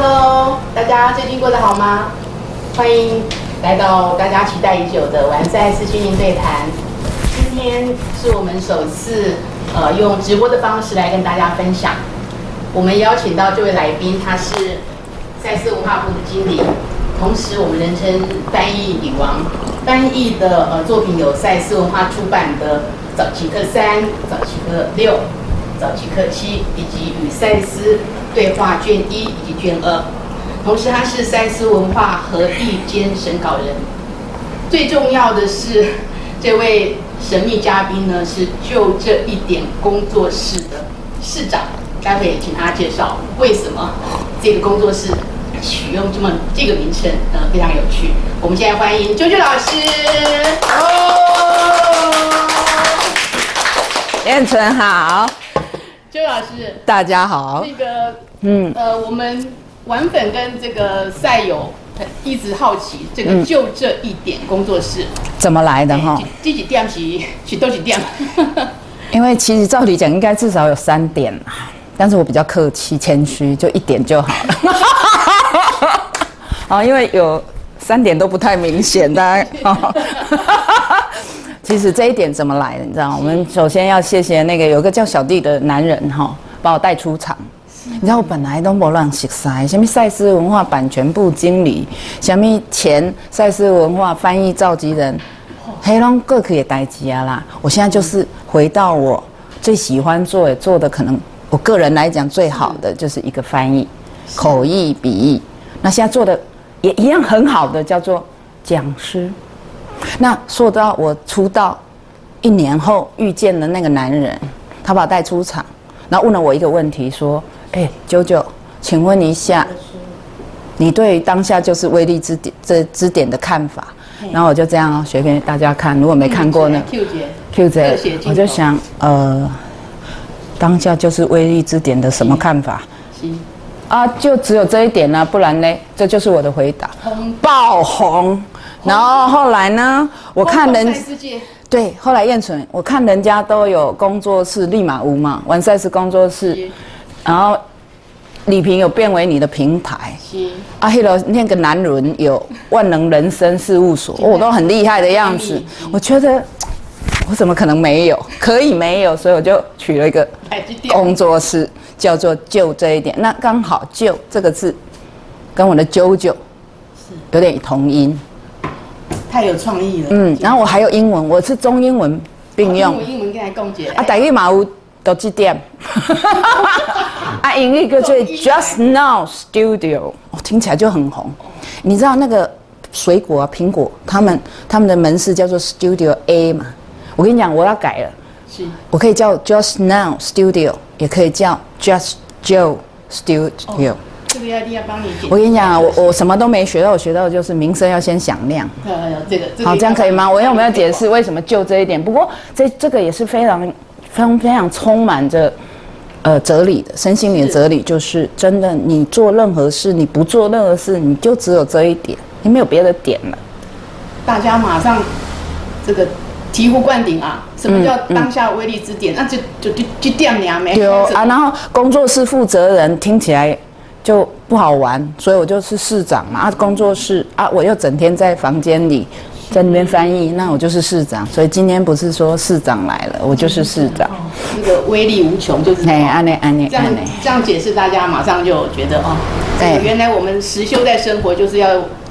Hello，大家最近过得好吗？欢迎来到大家期待已久的完赛四训练对谈。今天是我们首次呃用直播的方式来跟大家分享。我们邀请到这位来宾，他是赛事文化部的经理，同时我们人称翻译女王。翻译的呃作品有赛事文化出版的《早期课三》《早期课六》《早期课七》，以及与赛斯对话卷一以及卷二。同时，他是三思文化合译兼审稿人。最重要的是，这位神秘嘉宾呢是就这一点工作室的市长。待会也请他介绍为什么这个工作室取用这么这个名称，呃，非常有趣。我们现在欢迎啾啾老师。哦燕纯好，周老师，大家好那。个，嗯，呃，我们玩粉跟这个赛友很一直好奇，这个就这一点工作室怎么来的哈？这几点是是多几点？因为其实照理讲应该至少有三点啦，但是我比较客气谦虚，就一点就好了。哦，因为有三点都不太明显，大家 哦。其实这一点怎么来的？你知道吗？我们首先要谢谢那个有个叫小弟的男人哈，把我带出场。你知道我本来都不乱识塞，什么赛斯文化版权部经理，什么前赛斯文化翻译召集人，黑龙各可以代机啊啦。我现在就是回到我最喜欢做，做的可能我个人来讲最好的就是一个翻译，口译笔译。那现在做的也一样很好的，叫做讲师。那说到我出道一年后遇见了那个男人，他把我带出场，然后问了我一个问题，说：“哎，九九，请问一下，你对当下就是威力之点这支点的看法？”然后我就这样学给大家看，如果没看过呢，Q 姐，Q 姐我就想，呃，当下就是威力之点的什么看法？啊，就只有这一点呢、不然呢？这就是我的回答。爆红。然后后来呢？我看人对，后来燕纯，我看人家都有工作室，立马无嘛，完赛是工作室，然后李平有变为你的平台，行，啊，黑了那个男人有万能人生事务所，哦，都很厉害的样子。我觉得我怎么可能没有？可以没有，所以我就取了一个工作室，叫做“就这一点”。那刚好“就”这个字跟我的“啾啾”有点同音。太有创意了。嗯，然后我还有英文，我是中英文并用英。文英文跟来共解啊，台语嘛有都几点？啊，英语叫做 Just Now Studio，哦，听起来就很红。你知道那个水果啊，苹果，他们他们的门市叫做 Studio A 嘛？我跟你讲，我要改了，是我可以叫 Just Now Studio，也可以叫 Just Joe Studio。这个要一定要帮你解。我跟你讲啊，我我什么都没学到，我学到的就是名声要先响亮。呃这个这个好，这样可以吗？我要不要解释为什么就这一点？不过这这个也是非常、非常、非常充满着呃哲理的身心灵的哲理，就是真的，你做任何事，你不做任何事，你就只有这一点，你没有别的点了。大家马上这个醍醐灌顶啊！什么叫当下威力之点？那就就就就点你啊，没对哦啊，然后工作室负责人听起来就不好玩，所以我就是市长嘛。啊，工作室啊，我又整天在房间里在那边翻译，那我就是市长。所以今天不是说市长来了，我就是市长。那个威力无穷，就是哎，安内安内这样解释，大家马上就觉得哦，对原来我们实修在生活就是要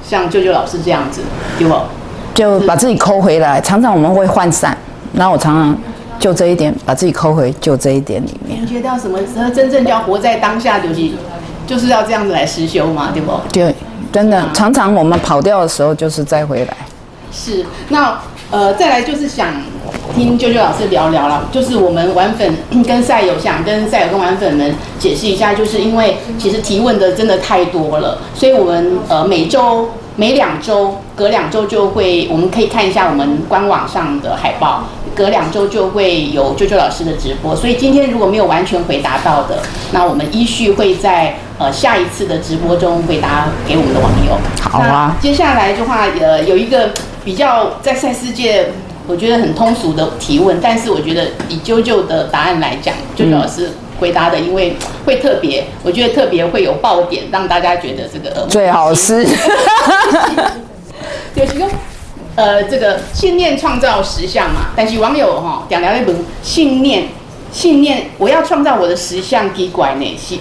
像舅舅老师这样子，对不？就把自己抠回来。常常我们会涣散，然后我常常就这一点把自己抠回就这一点里面。感觉到什么时候真正叫活在当下，就是就是要这样子来实修嘛，对不？对，真的，常常我们跑掉的时候就是再回来。是，那呃，再来就是想听啾啾老师聊聊了，就是我们玩粉 跟赛友想跟赛友跟玩粉们解释一下，就是因为其实提问的真的太多了，所以我们呃每周每两周隔两周就会，我们可以看一下我们官网上的海报，隔两周就会有啾啾老师的直播，所以今天如果没有完全回答到的，那我们依序会在呃下一次的直播中回答给我们的网友。好啊接下来的话，呃，有一个比较在赛世界，我觉得很通俗的提问，但是我觉得以啾啾的答案来讲，啾啾老师回答的，因为会特别，我觉得特别会有爆点，让大家觉得这个最好是。就是说，呃，这个信念创造实相嘛。但是网友哈讲了一本信念，信念，我要创造我的实相，奇怪呢？信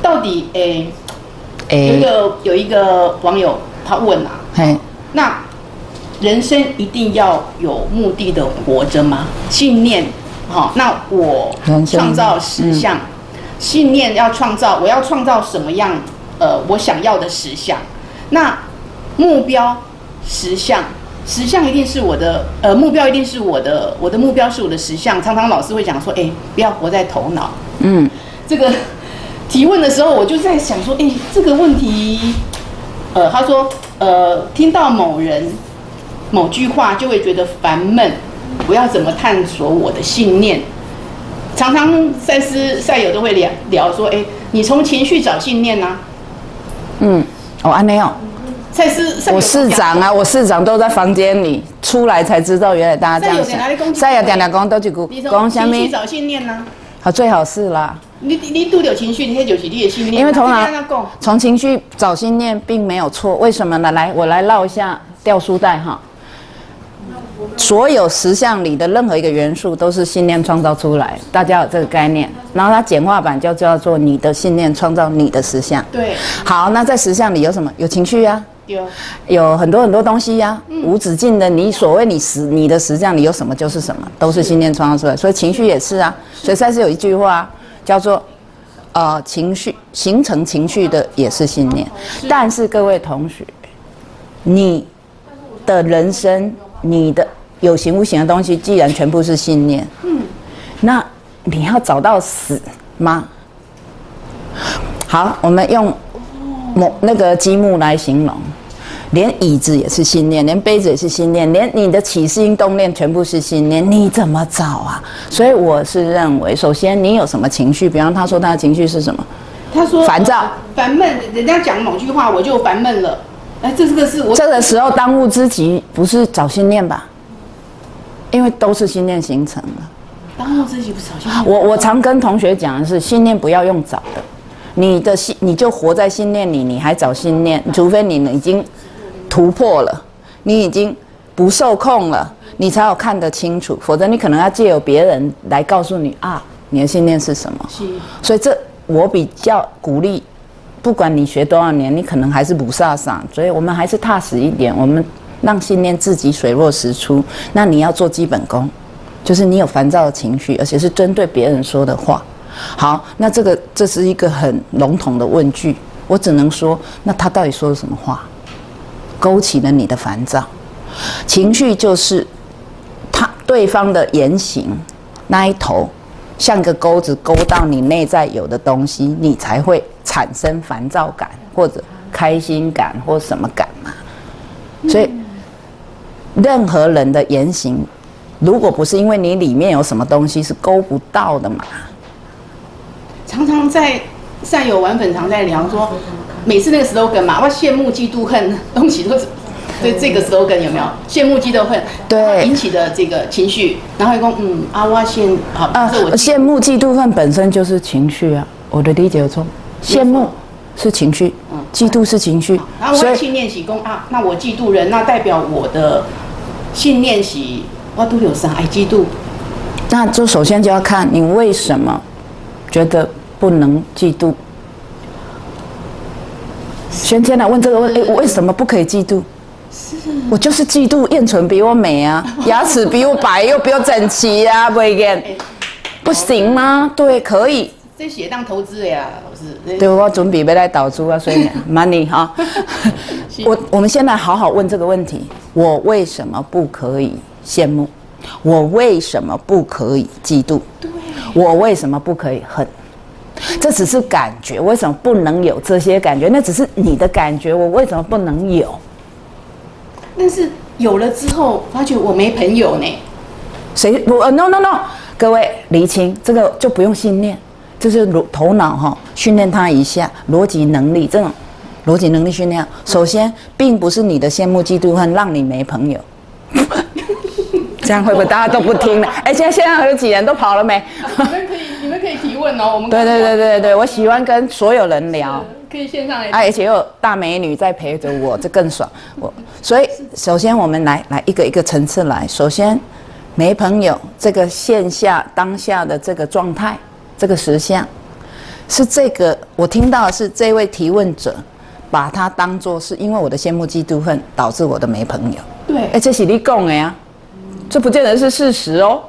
到底诶，有一个有一个网友他问啊，嘿，那人生一定要有目的的活着吗？信念，好，那我创造实相，信念要创造，我要创造什么样？呃，我想要的实相，那目标实相，实相一定是我的，呃，目标一定是我的，我的目标是我的实相。常常老师会讲说，哎、不要活在头脑，嗯，这个提问的时候，我就在想说，哎、这个问题，呃，他说，呃，听到某人某句话就会觉得烦闷，我要怎么探索我的信念？常常赛斯赛友都会聊聊说，哎、你从情绪找信念呐、嗯，哦，安内哦，赛斯赛友我市长啊，我市长都在房间里，出来才知道原来大家这样想。讲再有点点讲都一句你，从讲什么情绪？找信念呐、好，最好是啦，你你拄有情绪，你那就是你的信念啊。因为头脑这个要讲从情绪找信念并没有错，为什么呢？来，我来绕一下掉书袋哈。所有实相里的任何一个元素都是信念创造出来，大家有这个概念。然后它简化版就叫做你的信念创造你的实相。对好，那在实相里有什么？有情绪啊，有，有很多很多东西呀、无止境的。你所谓你实你的实相里有什么就是什么，都是信念创造出来。所以情绪也是啊。所以赛斯有一句话叫做，呃，情绪形成情绪的也是信念。但是各位同学，你的人生，你的有形无形的东西，既然全部是信念，嗯，那你要找到死吗？好，我们用某那个积木来形容，连椅子也是信念，连杯子也是信念，连你的起心动念全部是信念，你怎么找啊？所以我是认为，首先你有什么情绪，比方他说他的情绪是什么？他说烦躁呃烦闷，人家讲某句话我就烦闷了。哎，这这个是我这个时候当务之急不是找信念吧？因为都是信念形成的。当务之急不是小心。我我常跟同学讲的是，信念不要用找的，你的信你就活在信念里，你还找信念，除非你已经突破了，你已经不受控了，你才有看得清楚，否则你可能要借由别人来告诉你啊，你的信念是什么。是所以这我比较鼓励，不管你学多少年，你可能还是不飒飒，所以我们还是踏实一点，我们让信念自己水落石出。那你要做基本功，就是你有烦躁的情绪，而且是针对别人说的话。好，那这个这是一个很笼统的问句，我只能说，那他到底说了什么话，勾起了你的烦躁？情绪就是他对方的言行那一头，像个钩子勾到你内在有的东西，你才会产生烦躁感或者开心感或什么感嘛。所以，任何人的言行，如果不是因为你里面有什么东西是勾不到的嘛，常常在善友玩粉常在聊说，每次那个 slogan 嘛，我羡慕嫉妒恨，东西都是。对这个 slogan 有没有羡慕嫉妒恨？对引起的这个情绪，然后一共嗯啊，哇羡好，啊，羡慕、嫉妒、恨本身就是情绪啊。我的理解有错，羡慕是情绪，嫉妒是情绪然后，我信念喜功啊，那我嫉妒人，那代表我的信念是我都有啥爱嫉妒，那就首先就要看你为什么觉得不能嫉妒。先天来问这个问，哎，为什么不可以嫉妒？我就是嫉妒燕纯比我美啊，牙齿比我白又比我整齐啊，不会见，不行吗？对，可以。这写当投资的呀，老师。对，我准备要来导出啊，所以 money 哈。我我们先来好好问这个问题：我为什么不可以羡慕？我为什么不可以嫉妒？我为什么不可以恨？这只是感觉，为什么不能有这些感觉？那只是你的感觉，我为什么不能有？但是有了之后，发觉我没朋友呢。谁我、呃 no no no，各位厘清这个就不用信念，就是逻头脑哈训练他一下逻辑能力，这种逻辑能力训练。首先，并不是你的羡慕嫉妒恨让你没朋友，这样会不会大家都不听了？哎，现在现在有几人都跑了没？你们可以，你们可以提问问哦，我们对对对对对，我喜欢跟所有人聊。可以线上来，而且有大美女在陪着我，这更爽。我所以首先我们来来一个一个层次来。首先没朋友这个线下当下的这个状态，这个实相是这个我听到的是这位提问者把他当做是因为我的羡慕嫉妒恨导致我的没朋友。对，哎，这是你讲的呀，这不见得是事实哦。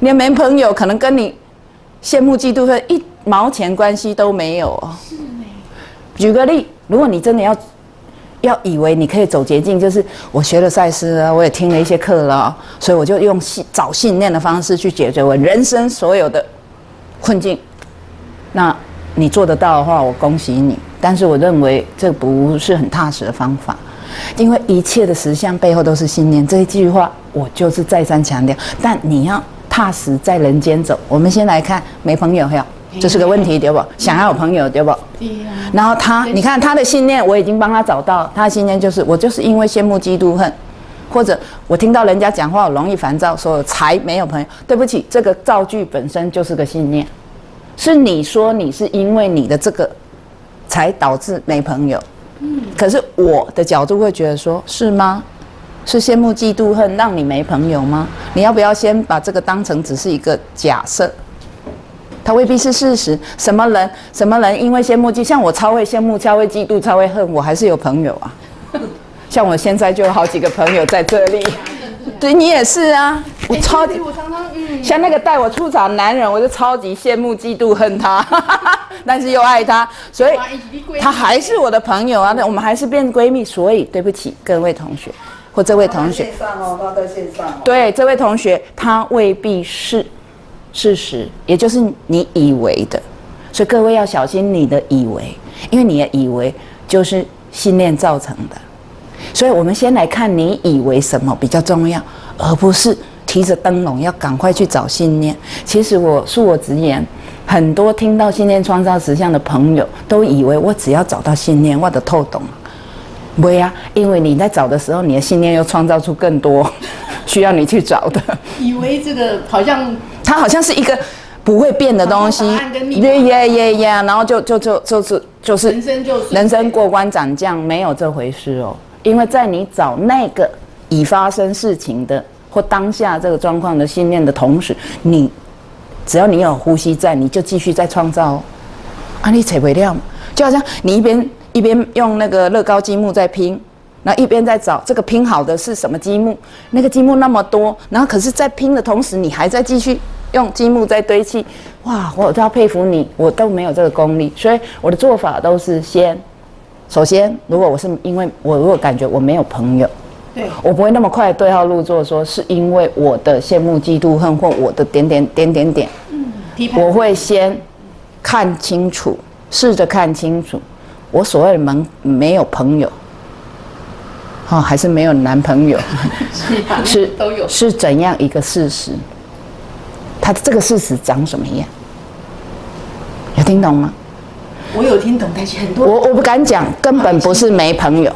你没朋友可能跟你羡慕嫉妒恨一毛钱关系都没有哦。是举个例，如果你真的要要以为你可以走捷径，就是我学了赛斯啊，我也听了一些课了，所以我就用信找信念的方式去解决我人生所有的困境。那你做得到的话，我恭喜你。但是我认为这不是很踏实的方法，因为一切的实相背后都是信念。这一句话我就是再三强调。但你要踏实在人间走。我们先来看没朋友有。这是个问题，对不？想要有朋友，对不？然后他，你看他的信念，我已经帮他找到。他的信念就是，我就是因为羡慕、嫉妒、恨，或者我听到人家讲话，我容易烦躁，所以才没有朋友。对不起，这个造句本身就是个信念，是你说你是因为你的这个才导致没朋友。嗯。可是我的角度会觉得说，是吗？是羡慕、嫉妒、恨让你没朋友吗？你要不要先把这个当成只是一个假设？他未必是事实。什么人？什么人？因为羡慕嫉，像我超会羡慕，超会嫉妒，超会恨，我还是有朋友啊。像我现在就有好几个朋友在这里。对你也是啊，我超级，我常常嗯，像那个带我出场男人，我就超级羡慕、嫉妒、恨他，但是又爱他，所以他还是我的朋友啊。那我们还是变闺蜜。所以对不起各位同学或这位同学。线上哦，他在线上。对这位同学，他未必是。事实，也就是你以为的，所以各位要小心你的以为，因为你的以为就是信念造成的。所以我们先来看你以为什么比较重要，而不是提着灯笼要赶快去找信念。其实我恕我直言，很多听到信念创造实相的朋友，都以为我只要找到信念，我的透懂。不会啊，因为你在找的时候，你的信念又创造出更多需要你去找的。以为这个好像。它好像是一个不会变的东西，耶耶耶耶，然后就就就就是就是人生就人生过关斩将，没有这回事哦。因为在你找那个已发生事情的或当下这个状况的信念的同时，你只要你有呼吸在，你就继续在创造。啊，你扯不了，就好像你一边一边用那个乐高积木在拼。那一边在找这个拼好的是什么积木？那个积木那么多，然后可是，在拼的同时，你还在继续用积木在堆砌。哇，我都要佩服你，我都没有这个功力，所以我的做法都是先，首先，如果我是因为我如果感觉我没有朋友，对我不会那么快对号入座，说是因为我的羡慕、嫉妒、恨或我的点点点点点，嗯，我会先看清楚，试着看清楚，我所谓的门没有朋友。哦，还是没有男朋友，是都有，是怎样一个事实？他这个事实长什么样？有听懂吗？我有听懂，但是很多我我不敢讲，根本不是没朋友。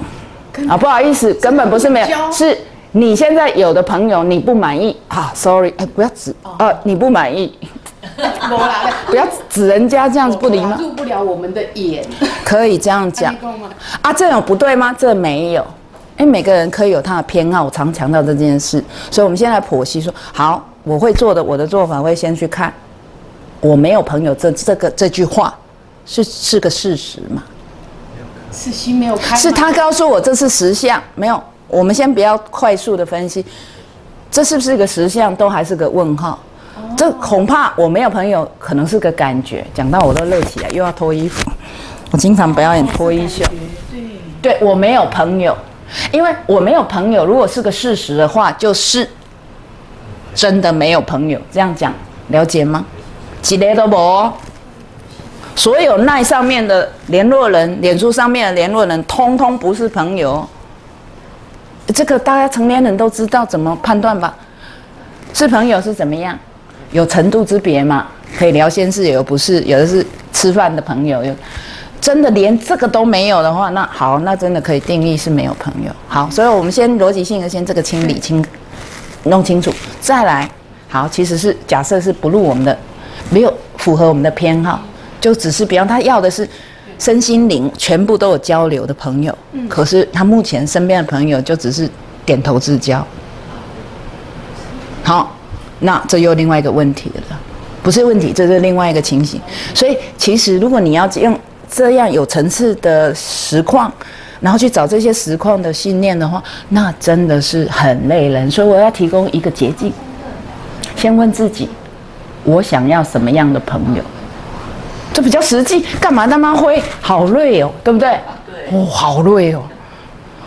啊，不好意思，根本不是没有，是你现在有的朋友你不满意啊，sorry，哎，不要指啊，你不满意，不要指人家这样子不礼貌，入不了我们的眼，可以这样讲。啊，这有不对吗？这没有。因为每个人可以有他的偏好，我常强调这件事，所以我们现在剖析说，好，我会做的，我的做法会先去看，我没有朋友这这个这句话是是个事实嘛？是心没有开，是他告诉我这是实相，没有。我们先不要快速的分析，这是不是一个实相，都还是个问号。这恐怕我没有朋友，可能是个感觉。讲到我都累起来，又要脱衣服。我经常表演脱衣秀，对，对我没有朋友。因为我没有朋友，如果是个事实的话，就是真的没有朋友。这样讲了解吗？几类都无，所有奈上面的联络人、脸书上面的联络人，通通不是朋友。这个大家成年人都知道怎么判断吧？是朋友是怎么样？有程度之别嘛？可以聊心事，有不是，有的是吃饭的朋友有。真的连这个都没有的话，那好，那真的可以定义是没有朋友。好，所以我们先逻辑性的先这个清理清，弄清楚，再来。好，其实是假设是不入我们的没有符合我们的偏好，就只是比方他要的是身心灵全部都有交流的朋友，可是他目前身边的朋友就只是点头之交。好，那这又另外一个问题了，不是问题，这是另外一个情形。所以其实如果你要用这样有层次的实况，然后去找这些实况的信念的话，那真的是很累人。所以我要提供一个捷径，先问自己，我想要什么样的朋友？这比较实际。干嘛那么灰？好累哦，对不对？对。哦，好累哦。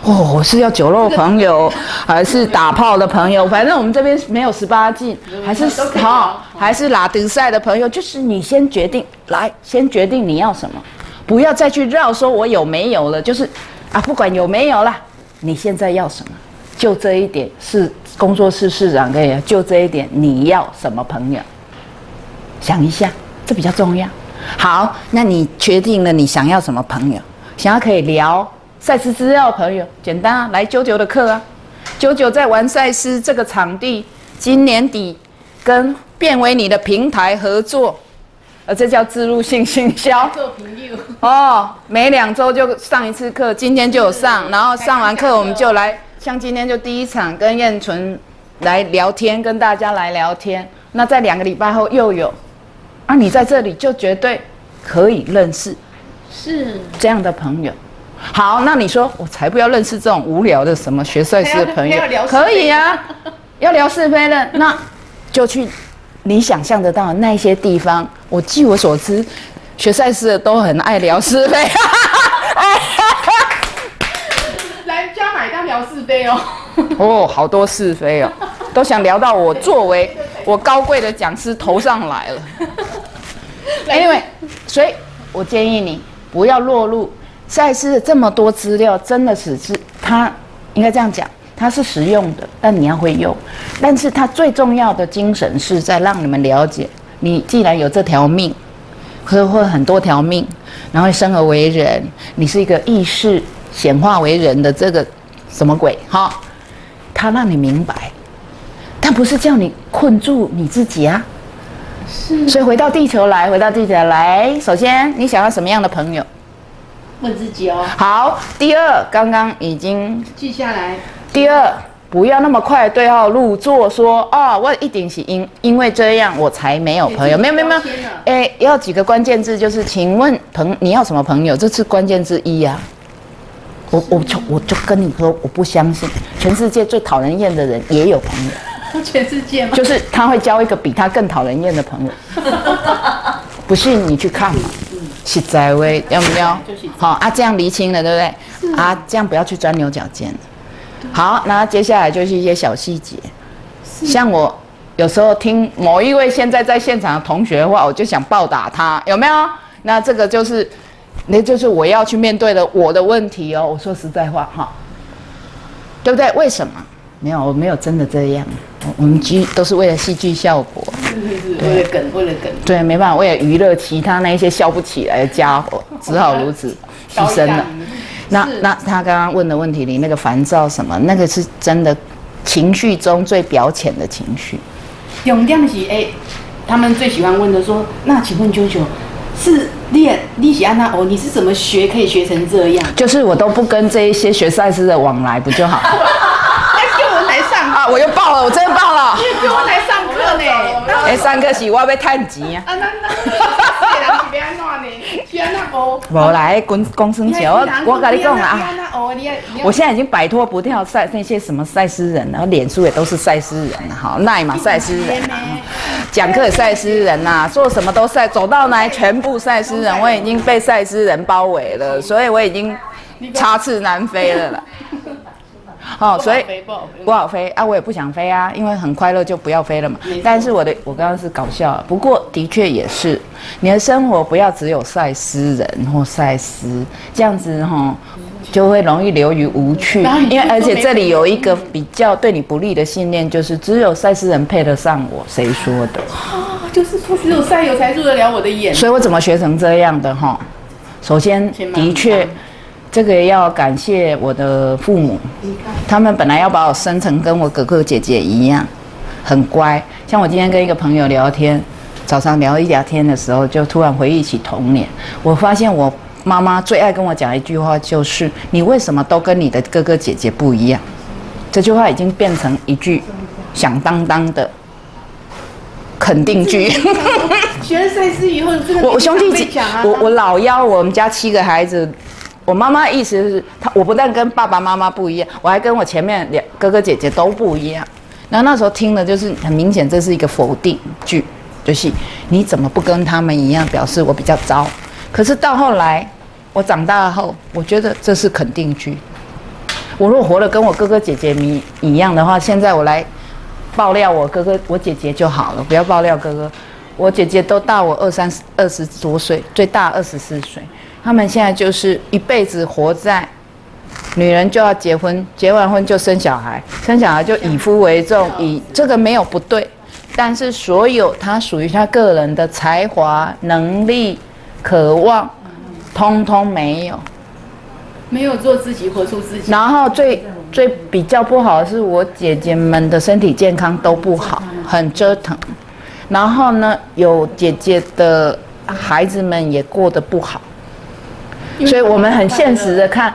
哦，我是要酒肉朋友，还是打炮的朋友？反正我们这边没有十八禁，还是好，还是拉丁赛的朋友，就是你先决定，来，先决定你要什么，不要再去绕说我有没有了，就是啊，不管有没有啦，你现在要什么？就这一点是工作室市长可以，就这一点你要什么朋友？想一下，这比较重要。好，那你决定了你想要什么朋友？想要可以聊。赛事资料朋友，简单啊，来九九的课啊，九九在玩赛事这个场地，今年底跟变为你的平台合作，呃，这叫自入性行销。做朋友哦，每两周就上一次课，今天就有上，然后上完课我们就来，像今天就第一场跟燕纯来聊天，跟大家来聊天。那在两个礼拜后又有，啊，你在这里就绝对可以认识，是这样的朋友。好，那你说我才不要认识这种无聊的什么学赛事的朋友，可以啊，要聊是非的，那就去你想象得到的那些地方。我据我所知，学赛事的都很爱聊是非，来家买单聊是非哦。哦，好多是非哦，都想聊到我作为我高贵的讲师头上来了。Anyway，所以我建议你不要落入。赛事这么多资料，真的只是它应该这样讲，它是实用的，但你要会用。但是它最重要的精神是在让你们了解，你既然有这条命，或或很多条命，然后生而为人，你是一个意识显化为人的这个什么鬼哈？他让你明白，但不是叫你困住你自己啊。是。所以回到地球来，回到地球来，首先你想要什么样的朋友？问自己哦。好，第二，刚刚已经记下来。第二，不要那么快对号入座，说啊，我一定是因因为这样我才没有朋友。没有没有没有。哎，要几个关键字，就是请问朋你要什么朋友？这是关键字一呀。我我就我就跟你说，我不相信，全世界最讨人厌的人也有朋友。全世界吗？就是他会交一个比他更讨人厌的朋友。不信你去看嘛。实在位要不要？好啊，这样厘清了，对不对？啊，这样不要去钻牛角尖。好，那接下来就是一些小细节，像我有时候听某一位现在在现场的同学的话，我就想暴打他，有没有？那这个就是，那就是我要去面对的我的问题哦。我说实在话哈，对不对？为什么？没有，我没有真的这样。我们剧都是为了戏剧效果，为了梗，为了梗。对，没办法，为了娱乐其他那一些笑不起来的家伙，只好如此牺牲了。那那他刚刚问的问题里那个烦躁什么，那个是真的情绪中最表浅的情绪。永亮是哎，他们最喜欢问的说，那请问九九是练利息安娜哦，你是怎么学可以学成这样？就是我都不跟这一些学赛事的往来，不就好？啊！我又爆了，我真的爆了。因为跟我来上课呢。哎，上课是我要探钱啊。啊，那那，别人是别安怎呢？是安那无？无来，公公生钱，我我跟你讲啊。我现在已经摆脱不掉赛那些什么赛斯人，然后脸书也都是赛斯人好耐嘛赛斯人，讲课赛斯人呐，做什么都赛，走到哪全部赛斯人，我已经被赛斯人包围了，所以我已经插翅难飞了啦。哦，所以不好飞啊！我也不想飞啊，因为很快乐就不要飞了嘛。但是我的我刚刚是搞笑，不过的确也是，你的生活不要只有赛诗人或赛诗这样子哈，就会容易流于无趣。因为而且这里有一个比较对你不利的信念，就是只有赛诗人配得上我，谁说的？啊，就是说只有赛友才入得了我的眼。所以我怎么学成这样的哈？首先的确。这个要感谢我的父母，他们本来要把我生成跟我哥哥姐姐一样，很乖。像我今天跟一个朋友聊天，早上聊一聊天的时候，就突然回忆起童年。我发现我妈妈最爱跟我讲一句话，就是“你为什么都跟你的哥哥姐姐不一样？”这句话已经变成一句响当当的肯定句。学了赛事以后，这个我我兄弟姐我我老幺，我们家七个孩子，我妈妈意思是，她我不但跟爸爸妈妈不一样，我还跟我前面两哥哥姐姐都不一样。然后那时候听的就是很明显，这是一个否定句，就是你怎么不跟他们一样，表示我比较糟。可是到后来，我长大后，我觉得这是肯定句。我如果活得跟我哥哥姐姐一一样的话，现在我来爆料我哥哥我姐姐就好了，不要爆料哥哥。我姐姐都大我二三十二十多岁，最大二十四岁。他们现在就是一辈子活在女人就要结婚，结完婚就生小孩，生小孩就以夫为重，以这个没有不对，但是所有他属于他个人的才华、能力、渴望，通通没有。没有做自己，活出自己。然后最最比较不好的是，我姐姐们的身体健康都不好，很折腾。然后呢，有姐姐的孩子们也过得不好，所以我们很现实的看，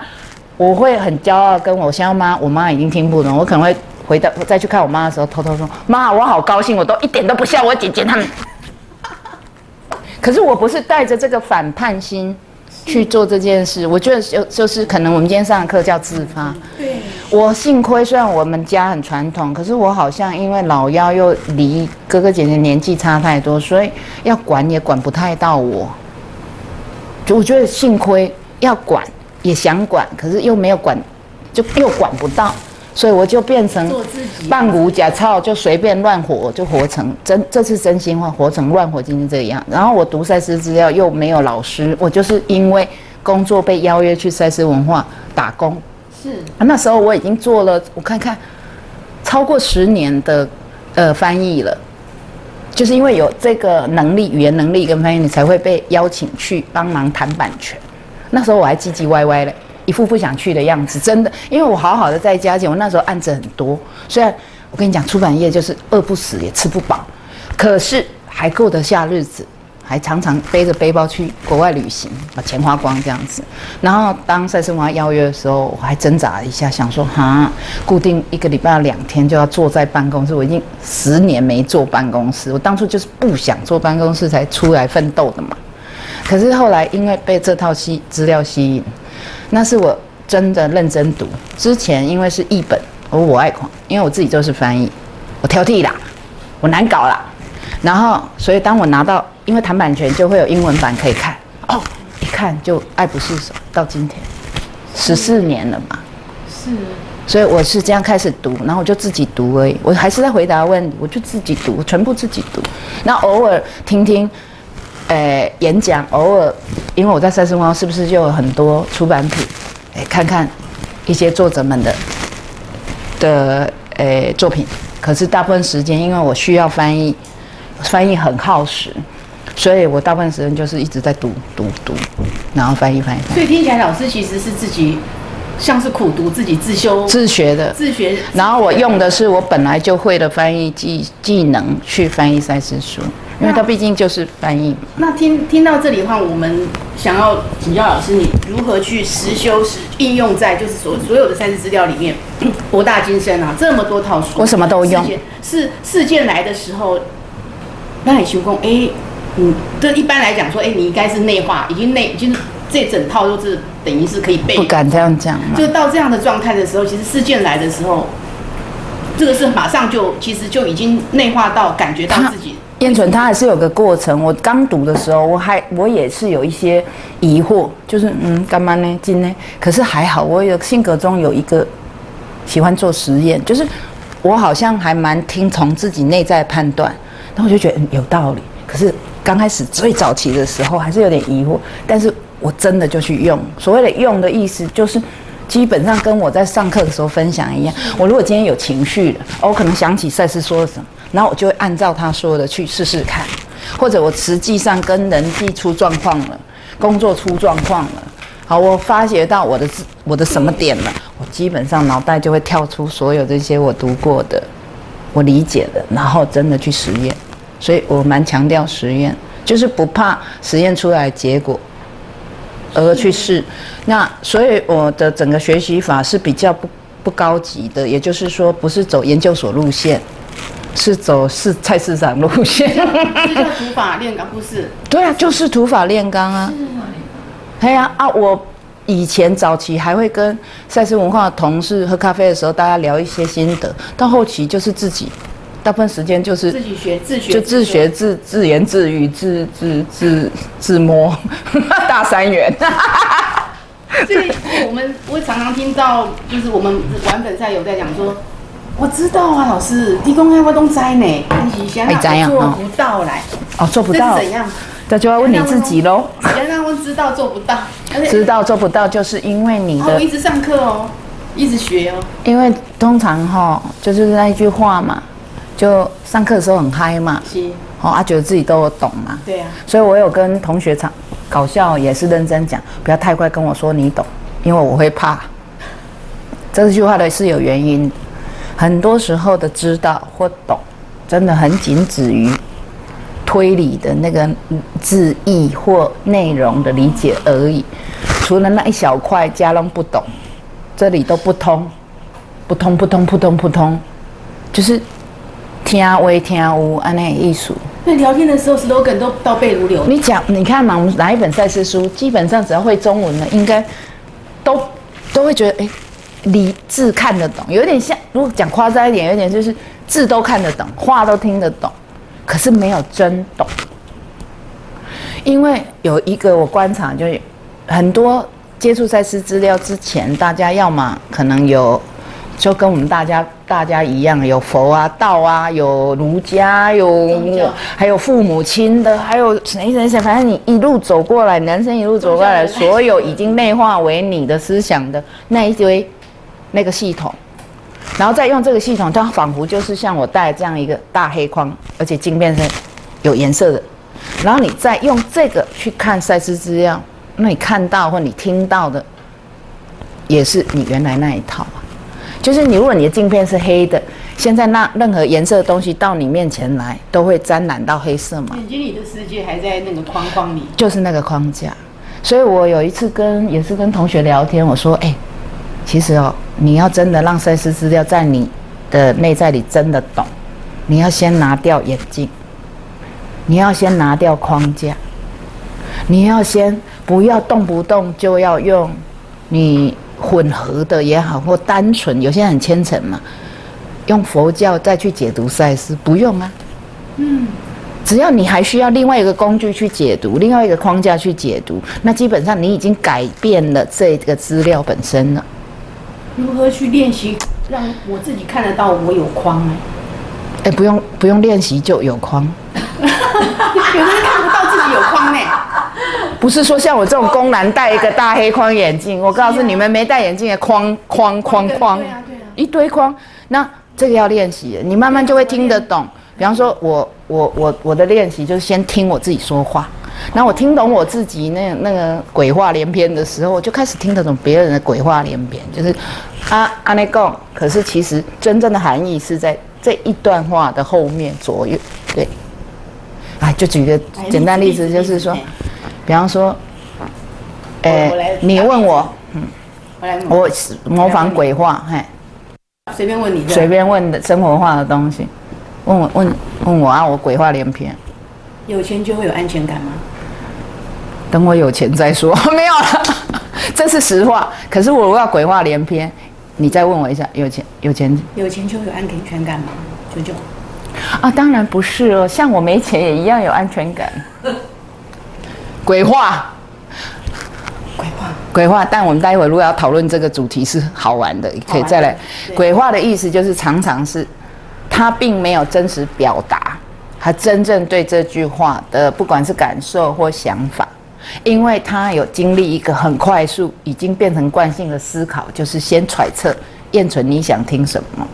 我会很骄傲跟我现在妈，我妈已经听不懂，我可能会回到再去看我妈的时候，偷偷说：“妈，我好高兴，我都一点都不像我姐姐她们。”可是我不是带着这个反叛心去做这件事，我觉得就就是可能我们今天上的课叫自发。对，我幸亏虽然我们家很传统，可是我好像因为老幺又离哥哥姐姐年纪差太多，所以要管也管不太到我。就我觉得幸亏要管也想管，可是又没有管，就又管不到，所以我就变成半骨假操，就随便乱活，就活成真，这是真心话，活成乱活今天这个样。然后我读赛事资料又没有老师，我就是因为工作被邀约去赛事文化打工。是啊，那时候我已经做了，我看看超过十年的呃翻译了，就是因为有这个能力、语言能力跟翻译，你才会被邀请去帮忙谈版权。那时候我还唧唧歪歪的，一副不想去的样子，真的，因为我好好的在家姐，我那时候案子很多，虽然我跟你讲，出版业就是饿不死也吃不饱，可是还过得下日子。还常常背着背包去国外旅行，把钱花光这样子。然后当赛事文化邀约的时候，我还挣扎一下，想说哈，固定一个礼拜两天就要坐在办公室。我已经十年没坐办公室，我当初就是不想坐办公室才出来奋斗的嘛。可是后来因为被这套吸资料吸引，那是我真的认真读。之前因为是译本，我我爱狂，因为我自己就是翻译，我挑剔啦，我难搞啦。然后所以当我拿到。因为谈版权就会有英文版可以看哦，一看就爱不释手，到今天十四年了嘛。是，所以我是这样开始读，然后我就自己读而已，我还是在回答问题，我就自己读，全部自己读。那偶尔听听，呃，演讲，偶尔因为我在三生光是不是就有很多出版品，哎，看看一些作者们的的呃作品。可是大部分时间，因为我需要翻译，翻译很耗时。所以我大部分时间就是一直在读读读，然后翻译翻译。所以听起来老师其实是自己像是苦读，自己自修自学的。自学。然后我用的是我本来就会的翻译技技能去翻译赛事书，因为它毕竟就是翻译。那听听到这里的话，我们想要请教老师，你如何去实修实应用在就是所所有的赛事资料里面，博大精深啊，这么多套书，我什么都用。是事件来的时候，那你修功哎。嗯，这一般来讲说，哎，你应该是内化，已经内，已经这整套都是等于是可以背。不敢这样讲。就到这样的状态的时候，其实事件来的时候，这个是马上就其实就已经内化到感觉到自己。燕纯，他还是有个过程。我刚读的时候，我还我也是有一些疑惑，就是嗯，干嘛呢？今呢？可是还好，我有性格中有一个喜欢做实验，就是我好像还蛮听从自己内在判断，然后我就觉得嗯有道理。可是。刚开始最早期的时候还是有点疑惑，但是我真的就去用。所谓的用的意思，就是基本上跟我在上课的时候分享一样。我如果今天有情绪了，我可能想起赛事说了什么，然后我就会按照他说的去试试看。或者我实际上跟人际出状况了，工作出状况了，好，我发觉到我的我的什么点了，我基本上脑袋就会跳出所有这些我读过的、我理解的，然后真的去实验。所以我蛮强调实验，就是不怕实验出来结果，而去试。那所以我的整个学习法是比较不不高级的，也就是说不是走研究所路线，是走市菜市场路线。这叫土法炼钢，不是？对啊，就是土法炼钢啊。对呀啊，我以前早期还会跟赛事文化的同事喝咖啡的时候，大家聊一些心得，到后期就是自己。大部分时间就是自己学自学，就自学自自言自语自自自自摸 大三元。所以我们我常常听到，就是我们玩本赛有在讲说，我知道啊，老师，地公开我都摘呢，但是现在做不到来。哦，做不到。怎样？那就要问你自己喽。原来我知道做不到，知道做不到，就是因为你的。我一直上课哦，一直学哦。因为通常哈，就是那一句话嘛。就上课的时候很嗨嘛，哦，啊，觉得自己都懂嘛，对啊，所以我有跟同学唱搞笑，也是认真讲，不要太快跟我说你懂，因为我会怕。这句话的是有原因，很多时候的知道或懂，真的很仅止于推理的那个字义或内容的理解而已，除了那一小块家人不懂，这里都不通，不通不通不通不通，就是。听微听无安那艺术。那聊天的时候，slogan 都倒背如流。你讲，你看嘛，我们哪一本赛事书，基本上只要会中文的，应该都都会觉得，哎，理字看得懂，有点像。如果讲夸张一点，有点就是字都看得懂，话都听得懂，可是没有真懂。因为有一个我观察，就是很多接触赛事资料之前，大家要么可能有。就跟我们大家大家一样，有佛啊、道啊，有儒家，有还有父母亲的，还有谁谁谁，反正你一路走过来，男生一路走过来，所有已经内化为你的思想的那一堆那个系统，然后再用这个系统，它仿佛就是像我戴这样一个大黑框，而且镜片是有颜色的，然后你再用这个去看赛事资料，那你看到或你听到的，也是你原来那一套。就是你，如果你的镜片是黑的，现在那任何颜色的东西到你面前来，都会沾染到黑色嘛？眼睛里的世界还在那个框框里，就是那个框架。所以我有一次跟也是跟同学聊天，我说：“哎，其实哦，你要真的让赛事资料在你的内在里真的懂，你要先拿掉眼镜，你要先拿掉框架，你要先不要动不动就要用你。”混合的也好，或单纯，有些很虔诚嘛，用佛教再去解读赛斯，不用啊。嗯，只要你还需要另外一个工具去解读，另外一个框架去解读，那基本上你已经改变了这个资料本身了。如何去练习让我自己看得到我有框呢？哎，不用不用练习就有框。有人看不到自己有框呢。不是说像我这种公男戴一个大黑框眼镜，我告诉你们，没戴眼镜的框框框框，一堆框。那这个要练习，你慢慢就会听得懂。比方说，我我我我的练习就是先听我自己说话，然后我听懂我自己那那个鬼话连篇的时候，我就开始听得懂别人的鬼话连篇，就是啊阿内贡。可是其实真正的含义是在这一段话的后面左右。对，哎，就举个简单例子，就是说。比方说，诶，你问我，嗯，我模仿鬼话，嘿，随便问你，随便问的生活化的东西，问我问问我啊，我鬼话连篇。有钱就会有安全感吗？等我有钱再说，没有了，这是实话。可是我要鬼话连篇，你再问我一下，有钱有钱有钱就有安全感吗？九九啊，当然不是哦，像我没钱也一样有安全感。鬼话，鬼话，鬼话。但我们待会如果要讨论这个主题是好玩的，可以再来。鬼话的意思就是常常是，他并没有真实表达他真正对这句话的不管是感受或想法，因为他有经历一个很快速，已经变成惯性的思考，就是先揣测燕纯你想听什么，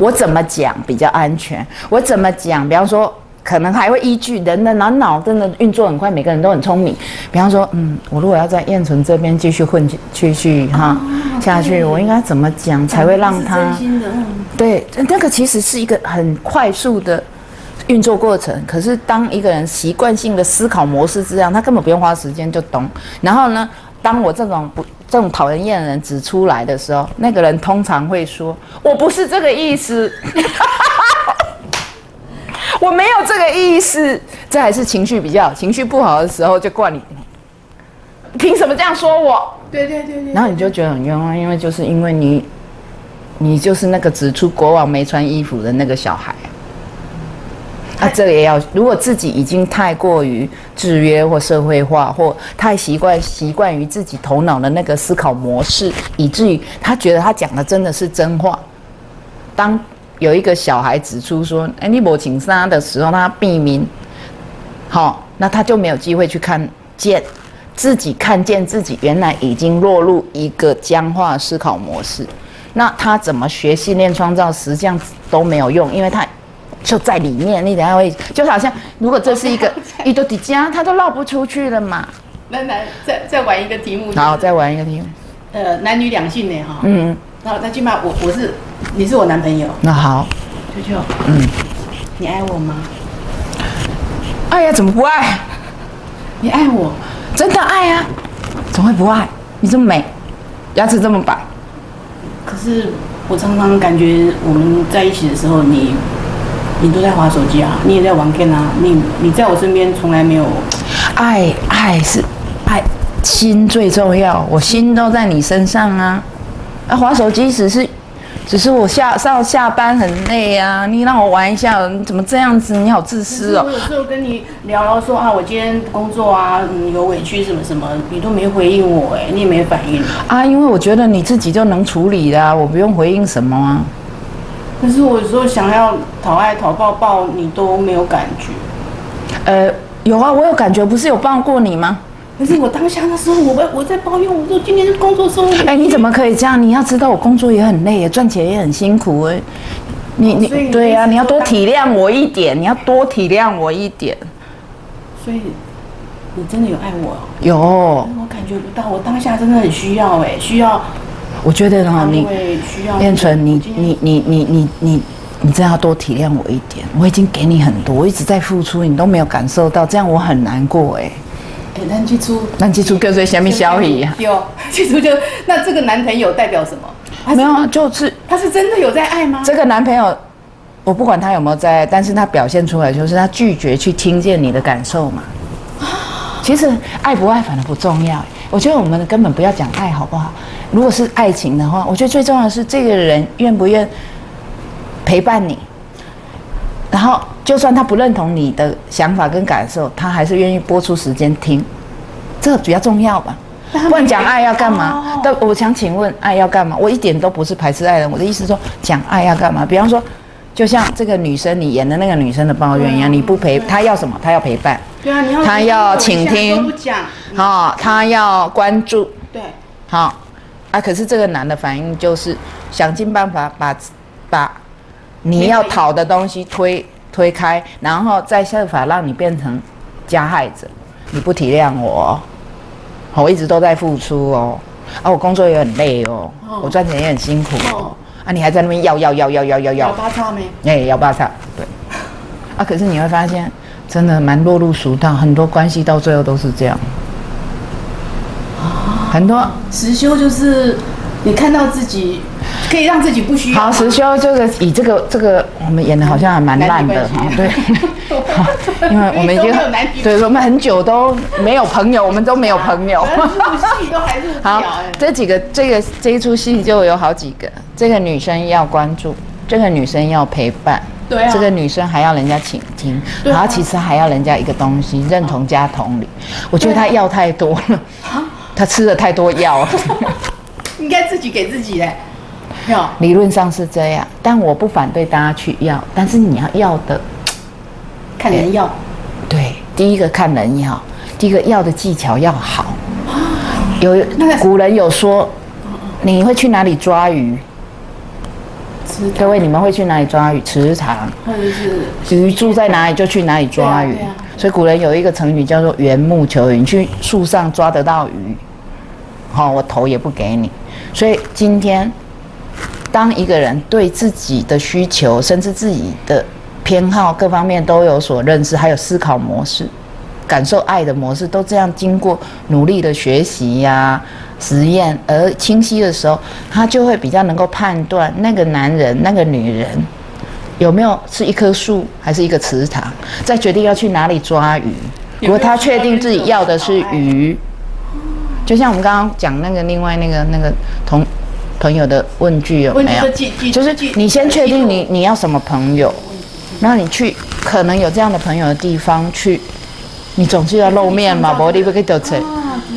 我怎么讲比较安全，我怎么讲，比方说。可能还会依据人的脑脑真的运作很快，每个人都很聪明。比方说，嗯，我如果要在燕纯这边继续混继续哈下去，我应该怎么讲才会让他？真心的。对，那个其实是一个很快速的运作过程。可是当一个人习惯性的思考模式这样，他根本不用花时间就懂。然后呢，当我这种不这种讨人厌的人指出来的时候，那个人通常会说：“我不是这个意思。” 我没有这个意思，这还是情绪比较好。情绪不好的时候就怪你，凭什么这样说我？对对对对。然后你就觉得很冤枉，因为就是因为你，你就是那个指出国王没穿衣服的那个小孩。啊，这个也要，如果自己已经太过于制约或社会化，或太习惯习惯于自己头脑的那个思考模式，以至于他觉得他讲的真的是真话。当有一个小孩指出说：“哎，你没情杀的时候，他避名，好，那他就没有机会去看见自己，看见自己原来已经落入一个僵化思考模式。那他怎么学信念创造，实际上都没有用，因为他就在里面。你等下会，就好像如果这是一个 一个底家，他都绕不出去了嘛。那来再再玩一个题目，好，再玩一个题目。呃，男女两性呢哈，嗯，然后那起码我我是。你是我男朋友，那好，球球，嗯，你爱我吗？爱呀，怎么不爱？你爱我，真的爱呀，怎么会不爱？你这么美，牙齿这么白，可是我常常感觉我们在一起的时候，你你都在划手机啊，你也在玩 game 啊，你你在我身边从来没有爱，爱是爱，心最重要，我心都在你身上啊，啊，划手机只是。只是我下上下班很累啊，你让我玩一下，你怎么这样子？你好自私哦！我有时候跟你聊聊说啊，我今天工作啊，嗯，有委屈什么什么，你都没回应我，哎，你也没反应啊。因为我觉得你自己就能处理的，我不用回应什么啊。可是我有时候想要讨爱讨抱抱，你都没有感觉。呃，有啊，我有感觉，不是有抱过你吗？可是我当下那时候，我我在抱怨，我说今天的工作收入。哎，你怎么可以这样？你要知道，我工作也很累，赚钱也很辛苦哎。你你对呀，你要多体谅我一点，你要多体谅我一点。所以，你真的有爱我？有。我感觉不到，我当下真的很需要哎，需要。我觉得哈，你需要。燕纯，你你你你你你你真要多体谅我一点。我已经给你很多，我一直在付出，你都没有感受到，这样我很难过哎。哎，那记住，那记住跟谁下面消息？有，去出就那这个男朋友代表什么？没有啊，就是他是真的有在爱吗？这个男朋友，我不管他有没有在爱，但是他表现出来就是他拒绝去听见你的感受嘛。其实爱不爱反而不重要，我觉得我们根本不要讲爱好不好？如果是爱情的话，我觉得最重要的是这个人愿不愿陪伴你。然后，就算他不认同你的想法跟感受，他还是愿意播出时间听，这个比较重要吧？不然讲爱要干嘛？但我想请问，爱要干嘛？我一点都不是排斥爱人，我的意思说，讲爱要干嘛？比方说，就像这个女生你演的那个女生的抱怨一样，你不陪她要什么？她要陪伴。对啊，你要她要倾听。好，她要关注。对。好，啊，可是这个男的反应就是想尽办法把把。你要讨的东西推推开，然后再设法让你变成加害者。你不体谅我，我一直都在付出哦，啊，我工作也很累哦，我赚钱也很辛苦哦，啊，你还在那边要要要要要要要。要八叉没？哎，要八叉，对。啊，可是你会发现，真的蛮落入俗套，很多关系到最后都是这样。很多实修就是你看到自己。可以让自己不需要。好，实修这个以这个这个我们演的好像还蛮烂的哈，对，因为我们已经对，我们很久都没有朋友，我们都没有朋友。戏都还是 好，这几个这个这一出戏就有好几个，这个女生要关注，这个女生要陪伴，对，这个女生还要人家倾听，然后其实还要人家一个东西认同加同理。我觉得她药太多了，她吃了太多药，应该自己给自己嘞。理论上是这样，但我不反对大家去要，但是你要要的，看人要。对，第一个看人要，第一个要的技巧要好。有古人有说，你会去哪里抓鱼？各位，你们会去哪里抓鱼？池塘。或者是鱼住在哪里就去哪里抓鱼。所以古人有一个成语叫做缘木求鱼，你去树上抓得到鱼，好，我头也不给你。所以今天。当一个人对自己的需求，甚至自己的偏好各方面都有所认识，还有思考模式、感受爱的模式，都这样经过努力的学习呀、实验而清晰的时候，他就会比较能够判断那个男人、那个女人有没有是一棵树还是一个池塘，再决定要去哪里抓鱼。如果他确定自己要的是鱼，就像我们刚刚讲那个另外那个那个同朋友的问句有没有？就是你先确定你你要什么朋友，然后你去可能有这样的朋友的地方去，你总是要露面嘛，不你不可以得逞。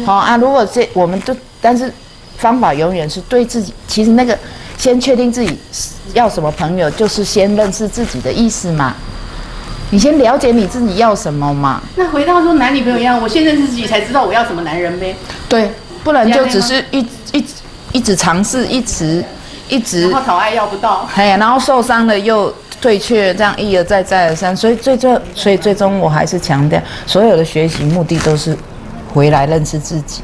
好啊，如果这我们都，但是方法永远是对自己，其实那个先确定自己要什么朋友，就是先认识自己的意思嘛。你先了解你自己要什么嘛？那回到说男女朋友一样，我先认识自己才知道我要什么男人呗。对，不然就只是一一一直尝试，一直一直，然后讨爱要不到，哎呀，然后受伤了又退却，这样一而再再而三，所以最最所以最终我还是强调，所有的学习目的都是回来认识自己，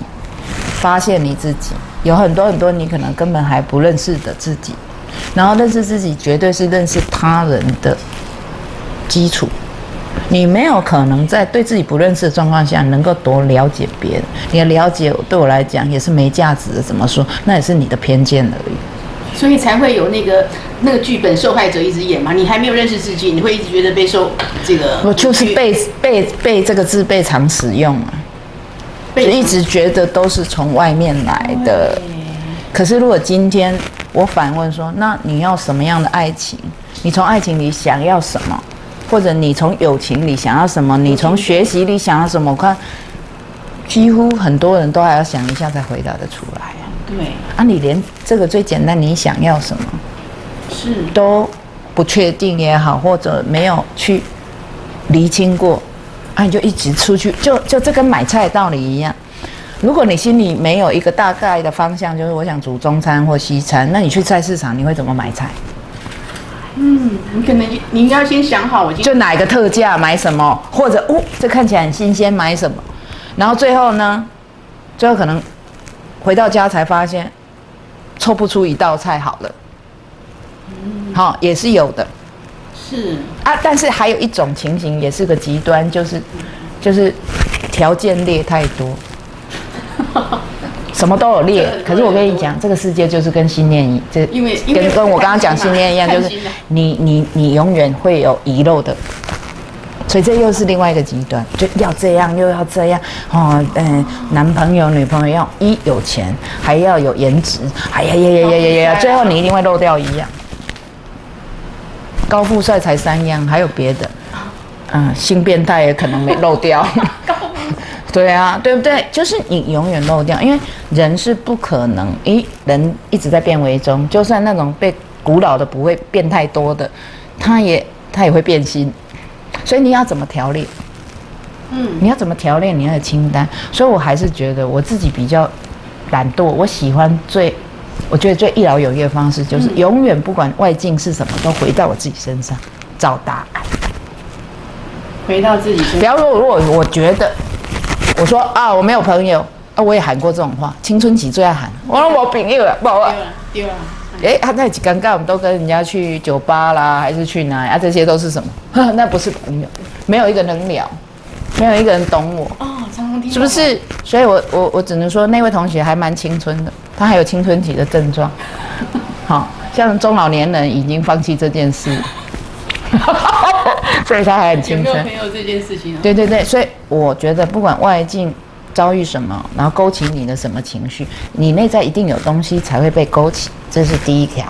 发现你自己，有很多很多你可能根本还不认识的自己，然后认识自己绝对是认识他人的。基础，你没有可能在对自己不认识的状况下，能够多了解别人。你的了解对我来讲也是没价值的。怎么说？那也是你的偏见而已。所以才会有那个那个剧本，受害者一直演嘛。你还没有认识自己，你会一直觉得被受这个。我就是被被被这个字被常使用啊，就一直觉得都是从外面来的。可是如果今天我反问说，那你要什么样的爱情？你从爱情里想要什么？或者你从友情里想要什么？你从学习里想要什么？我看几乎很多人都还要想一下才回答得出来啊。对啊，你连这个最简单，你想要什么是都不确定也好，或者没有去厘清过，啊，你就一直出去，就就这跟买菜道理一样。如果你心里没有一个大概的方向，就是我想煮中餐或西餐，那你去菜市场你会怎么买菜？嗯，你可能你应该先想好，我就哪一个特价买什么，或者哦，这看起来很新鲜，买什么？然后最后呢，最后可能回到家才发现，凑不出一道菜好了。嗯，好，也是有的。是啊，但是还有一种情形也是个极端，就是就是条件列太多。什么都有列，可是我跟你讲，这个世界就是跟信念一，这跟跟我刚刚讲 信念一样，就是你你你永远会有遗漏的，所以这又是另外一个极端，就要这样又要这样哦，嗯，男朋友女朋友要一有钱，还要有颜值，哎呀呀呀呀呀呀，最后你一定会漏掉一样，高富帅才三样，还有别的，嗯，性变态也可能没漏掉。对啊，对不对？就是你永远漏掉，因为人是不可能，咦，人一直在变为中，就算那种被古老的不会变太多的，他也他也会变心，所以你要怎么调练？嗯，你要怎么调练你的清单？所以我还是觉得我自己比较懒惰，我喜欢最，我觉得最一劳永逸的方式就是永远不管外境是什么，都回到我自己身上找答案，回到自己身上。比方说，如果我觉得。我说啊，我没有朋友啊，我也喊过这种话。青春期最爱喊，我说我朋友了，不好啊。丢了，哎，他那几尴尬，我们都跟人家去酒吧啦，还是去哪啊？这些都是什么？那不是朋友，没有一个能聊，没有一个人懂我。哦，常常听，是不是？所以我我我只能说，那位同学还蛮青春的，他还有青春期的症状。好像中老年人已经放弃这件事。所以他还很青春。有没有朋友这件事情？对对对，所以我觉得不管外境遭遇什么，然后勾起你的什么情绪，你内在一定有东西才会被勾起，这是第一条。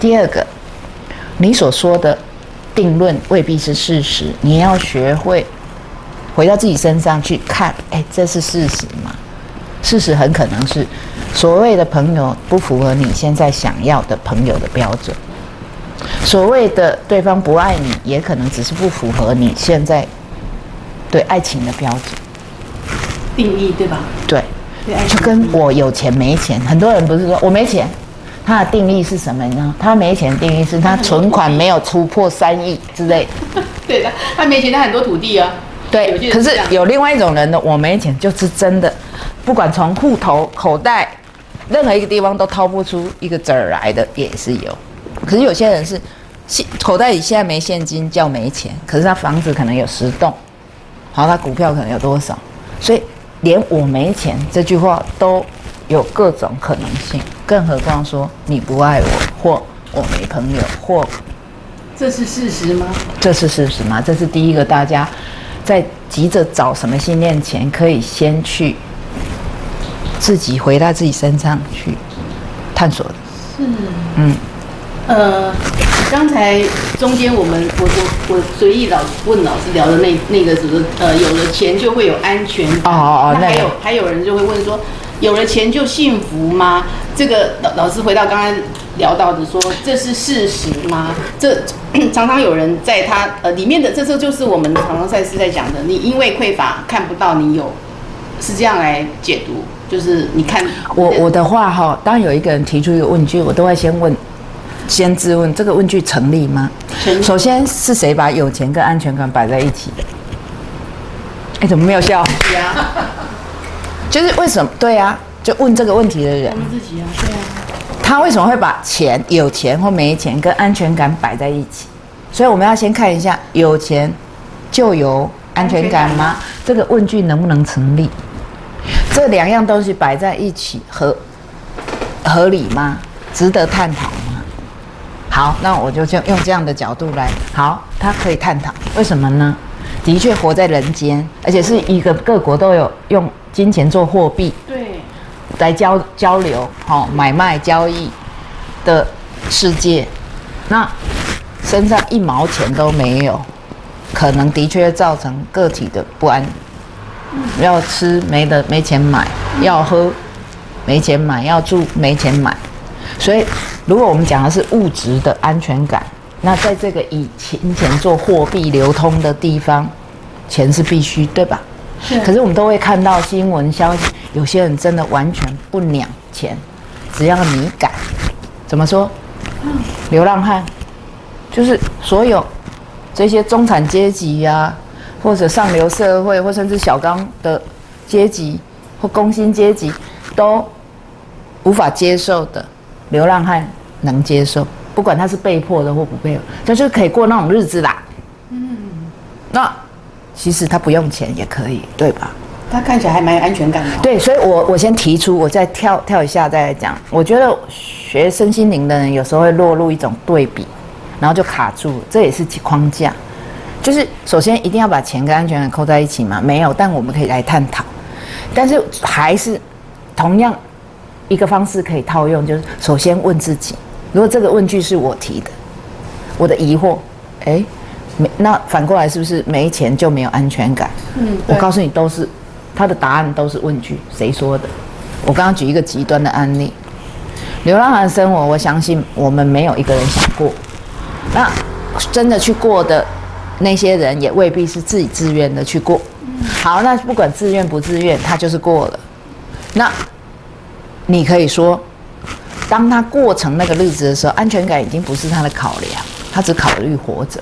第二个，你所说的定论未必是事实，你要学会回到自己身上去看，哎，这是事实吗？事实很可能是所谓的朋友不符合你现在想要的朋友的标准。所谓的对方不爱你，也可能只是不符合你现在对爱情的标准定义，对吧？对，就跟我有钱没钱，很多人不是说我没钱，他的定义是什么呢？他没钱定义是他存款没有突破三亿之类。对的，他没钱，他很多土地啊。对，可是有另外一种人呢，我没钱就是真的，不管从户头、口袋任何一个地方都掏不出一个子儿来的，也是有。可是有些人是，现口袋里现在没现金叫没钱，可是他房子可能有十栋，好，他股票可能有多少，所以连我没钱这句话都有各种可能性，更何况说你不爱我，或我没朋友，或这是事实吗？这是事实吗？这是第一个，大家在急着找什么信念前，可以先去自己回到自己身上去探索的。是，嗯，呃，刚才中间我们我我我随意老问老师聊的那那个什么呃，有了钱就会有安全感。哦哦哦那还有还有人就会问说，有了钱就幸福吗？这个老老师回到刚刚聊到的说，这是事实吗？这常常有人在他呃里面的这这就是我们常常赛事在讲的，你因为匮乏看不到你有，是这样来解读，就是你看我我的话哈，当有一个人提出一个问句，我都会先问，先质问这个问句成立吗？首先是谁把有钱跟安全感摆在一起的？哎，怎么没有笑？就是为什么？对啊，就问这个问题的人我，们自己啊，对啊。他为什么会把钱、有钱或没钱跟安全感摆在一起？所以我们要先看一下，有钱就有安全感吗？这个问句能不能成立？这两样东西摆在一起合合理吗？值得探讨吗？好，那我就就用这样的角度来，好，他可以探讨，为什么呢？的确活在人间，而且是一个各国都有用金钱做货币，对，来交交流、好、买卖交易的世界，那身上一毛钱都没有，可能的确造成个体的不安。要吃没得没钱买，要喝没钱买，要住没钱买。所以，如果我们讲的是物质的安全感，那在这个以金钱做货币流通的地方，钱是必须，对吧？是可是我们都会看到新闻消息，有些人真的完全不鸟钱，只要你敢。怎么说？流浪汉，就是所有这些中产阶级呀、或者上流社会，或甚至小刚的阶级或工薪阶级，都无法接受的，流浪汉能接受，不管他是被迫的或不被迫，他就可以过那种日子啦。嗯，那其实他不用钱也可以，对吧？他看起来还蛮有安全感的、哦。对，所以我我先提出，我再跳跳一下再来讲。我觉得学身心灵的人有时候会落入一种对比，然后就卡住，这也是框架。就是首先一定要把钱跟安全感扣在一起嘛？没有，但我们可以来探讨。但是还是同样一个方式可以套用，就是首先问自己，如果这个问句是我提的，我的疑惑，诶，没那反过来是不是没钱就没有安全感？嗯，我告诉你，都是他的答案都是问句，谁说的？我刚刚举一个极端的案例，流浪汉生活，我相信我们没有一个人想过。那真的去过的那些人，也未必是自己自愿的去过。好，那不管自愿不自愿，他就是过了。那你可以说，当他过成那个日子的时候，安全感已经不是他的考量，他只考虑活着。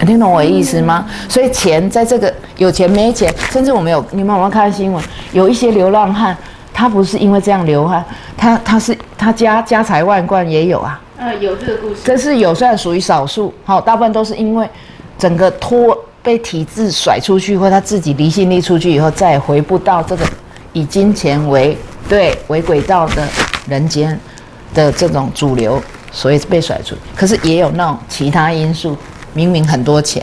听懂我的意思吗？所以钱在这个有钱没钱，甚至我们有你们有没有看新闻？有一些流浪汉，他不是因为这样流汗，他他是他家家财万贯也有啊，呃，有这个故事。这是有，虽然属于少数，好，大部分都是因为整个拖被体制甩出去，或他自己离心力出去以后，再也回不到这个以金钱为对为轨道的人间的这种主流，所以被甩出。可是也有那种其他因素，明明很多钱，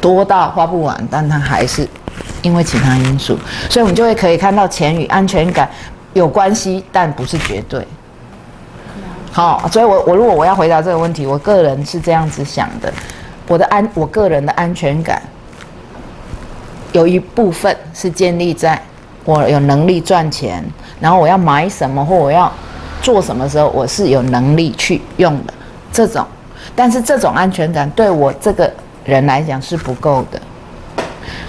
多到花不完，但他还是因为其他因素，所以我们就会可以看到钱与安全感有关系，但不是绝对。好，所以我我如果我要回答这个问题，我个人是这样子想的，我的安我个人的安全感，有一部分是建立在我有能力赚钱，然后我要买什么或我要做什么时候，我是有能力去用的这种，但是这种安全感对我这个人来讲是不够的。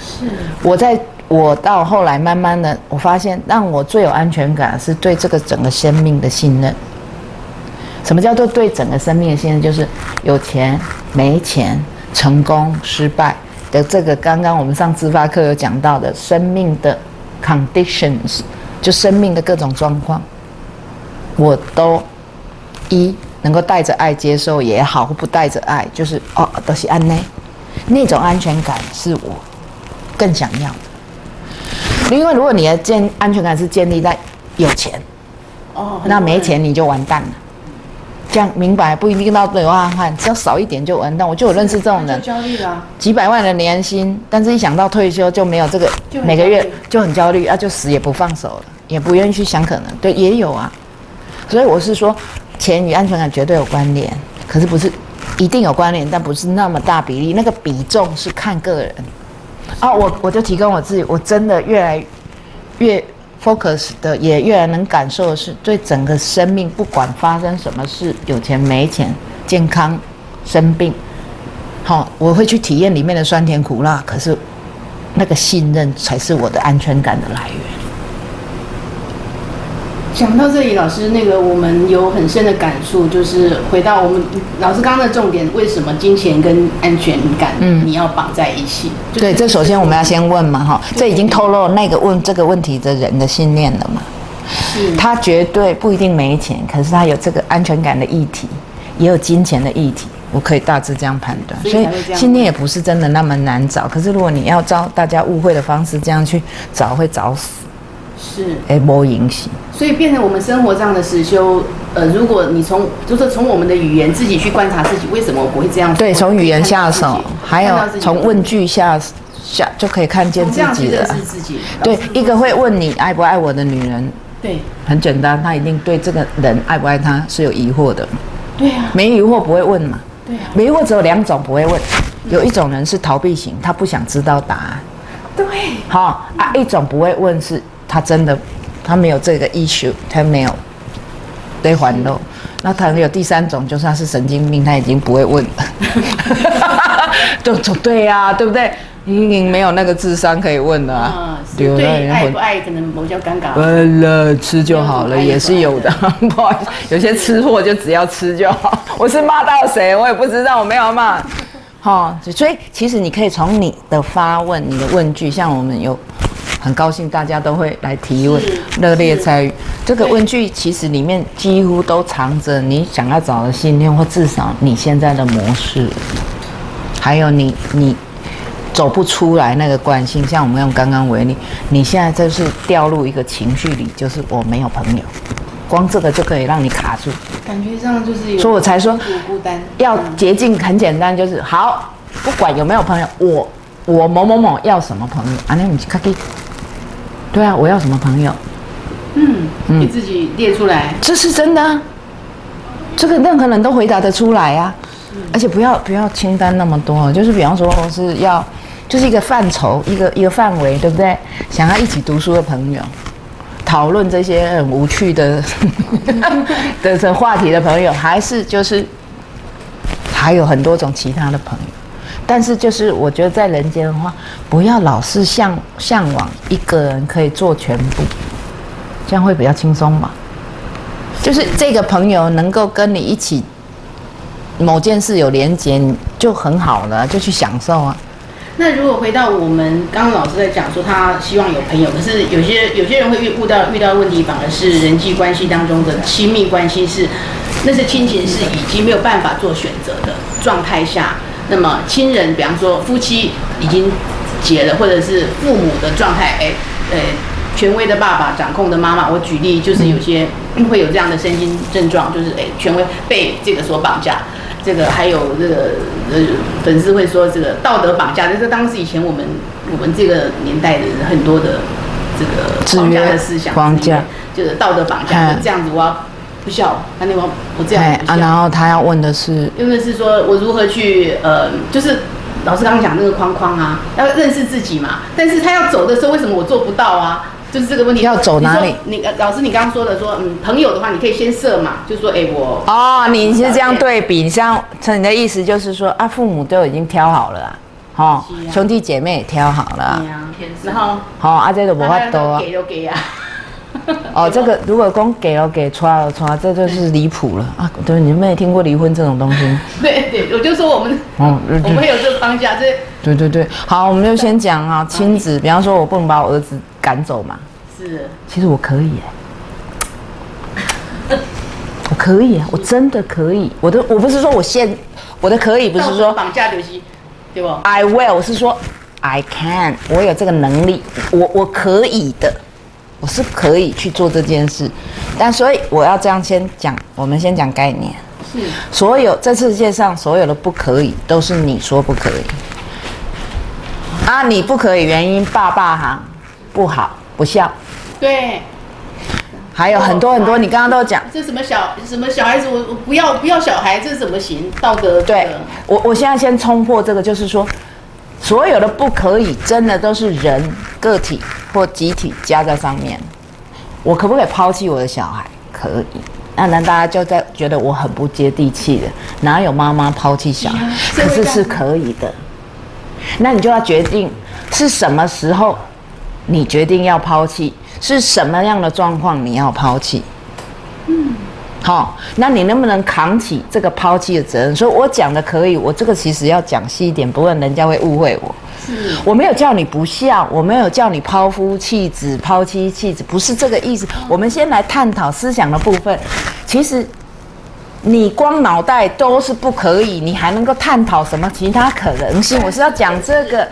是我在我到后来慢慢的，我发现让我最有安全感是对这个整个生命的信任。什么叫做对整个生命的信任？就是有钱、没钱、成功、失败的这个，刚刚我们上自发课有讲到的生命的 conditions，就生命的各种状况，我都一能够带着爱接受也好，或不带着爱，就是哦，都是安内，那种安全感是我更想要的。因为如果你的建安全感是建立在有钱，哦，那没钱你就完蛋了。这样明白不一定到流浪汉，只要少一点就完蛋。我就有认识这种人，焦虑了啊。几百万的年薪，但是一想到退休就没有这个每个月就很焦虑啊，就死也不放手了，也不愿意去想可能。对，也有啊。所以我是说，钱与安全感绝对有关联，可是不是一定有关联，但不是那么大比例，那个比重是看个人。啊，我我就提供我自己，我真的越来越 focus 的，也越来能感受的是，对整个生命，不管发生什么事，有钱没钱，健康生病，好，我会去体验里面的酸甜苦辣，可是那个信任才是我的安全感的来源。讲到这里，老师，那个我们有很深的感触，就是回到我们老师刚刚的重点，为什么金钱跟安全感，嗯你要绑在一起？就是对，这首先我们要先问嘛，哈，这已经透露那个问这个问题的人的信念了嘛。是他绝对不一定没钱，可是他有这个安全感的议题，也有金钱的议题，我可以大致这样判断。所以信念也不是真的那么难找，可是如果你要照大家误会的方式这样去找，会找死，是，哎，无影响。所以变成我们生活上的实修，呃，如果你从就是从我们的语言自己去观察自己，为什么我不会这样？对，从语言下手还有从问句下下就可以看见自己了认识。自己。对，一个会问你爱不爱我的女人，对很简单，她一定对这个人爱不爱她是有疑惑的，对啊，没疑惑不会问嘛。对啊，没疑惑只有两种不会问，有一种人是逃避型，他不想知道答案。对，好啊，一种不会问是他真的他没有这个 issue，他没有对环漏。那他有第三种，就算是神经病，他已经不会问了。就就对呀、对不对？已经没有那个智商可以问的、啊啊，。对爱对不爱可能比较尴尬。呃了，吃就好了，也是有的。不好意思，有些吃货就只要吃就好。我是骂到谁，我也不知道，我没有骂。哈、所以其实你可以从你的发问、你的问句，像我们有很高兴大家都会来提问，热烈参与。这个问句其实里面几乎都藏着你想要找的信念，或至少你现在的模式，还有你你走不出来那个惯性。像我们用刚刚为例，你现在就是掉入一个情绪里，就是我没有朋友，光这个就可以让你卡住。感觉上就是有，所以我才说孤单。要嗯捷径很简单，就是好，不管有没有朋友，我我某某某要什么朋友，啊，那你看给，对啊，我要什么朋友，嗯，你自己列出来。这是真的、啊，这个任何人都回答得出来啊，而且不要不要清单那么多，就是比方说我是要，就是一个范畴，一个一个范围，对不对？想要一起读书的朋友。讨论这些很无趣的 的这话题的朋友，还是就是还有很多种其他的朋友，但是就是我觉得在人间的话，不要老是向向往一个人可以做全部，这样会比较轻松嘛。就是这个朋友能够跟你一起某件事有连结，你就很好了，就去享受啊。那如果回到我们刚刚老师在讲说，他希望有朋友，可是有些有些人会遇遇到遇到问题，反而是人际关系当中的亲密关系是，那是亲情是已经没有办法做选择的状态下，那么亲人，比方说夫妻已经结了，或者是父母的状态，哎，呃，权威的爸爸掌控的妈妈，我举例就是有些会有这样的身心症状，就是哎，权威被这个所绑架。这个还有这个呃粉丝会说这个道德绑架，就是当时以前我们我们这个年代的人很多的这个绑架的思想，绑架就是道德绑架，这样子我要不孝，那你我我这样对啊，然后他要问的是，因为是说我如何去呃，就是老师刚刚讲那个框框啊，要认识自己嘛，但是他要走的时候，为什么我做不到啊？就是这个问题。要走哪里你你呃老师，你刚刚说的说，嗯，朋友的话，你可以先设嘛，就说，哎，我哦，你是这样对比，你像你的意思就是说啊，父母都已经挑好了啊，哈、是啊兄弟姐妹也挑好了啊对，呀，然后好、啊，这个无法多啊。给就给啊。哦，这个如果光给了给，抓了抓，这就是离谱了啊！对，你们也听过离婚这种东西？对对，我就说我们，哦，对我们有这个框架，这对对对，好，我们就先讲啊，亲子，比方说我不能把我儿子赶走嘛，是其实我可以耶，我可以啊，我真的可以。我的我不是说我现我的可以，不是说绑架刘希，对不？I will，我是说 I can，我有这个能力，我我可以的，我是可以去做这件事。但所以我要这样先讲，我们先讲概念。是所有这世界上所有的不可以，都是你说不可以。啊，你不可以，原因爸爸哈不好不孝，对。还有很多很多，你刚刚都讲。这什么小什么小孩子，我我不要不要小孩，这怎么行？道德对我，我现在先冲破这个，就是说，所有的不可以，真的都是人个体或集体加在上面。我可不可以抛弃我的小孩？可以。那难大家就在觉得我很不接地气的，哪有妈妈抛弃小孩？可是是可以的。那你就要决定是什么时候，你决定要抛弃，是什么样的状况你要抛弃。好，那你能不能扛起这个抛弃的责任？所以我讲的可以，我这个其实要讲细一点，不然人家会误会我。我没有叫你不孝，我没有叫你抛夫弃子、抛妻弃子，不是这个意思。我们先来探讨思想的部分。其实你光脑袋都是不可以，你还能够探讨什么其他可能性？我是要讲这个。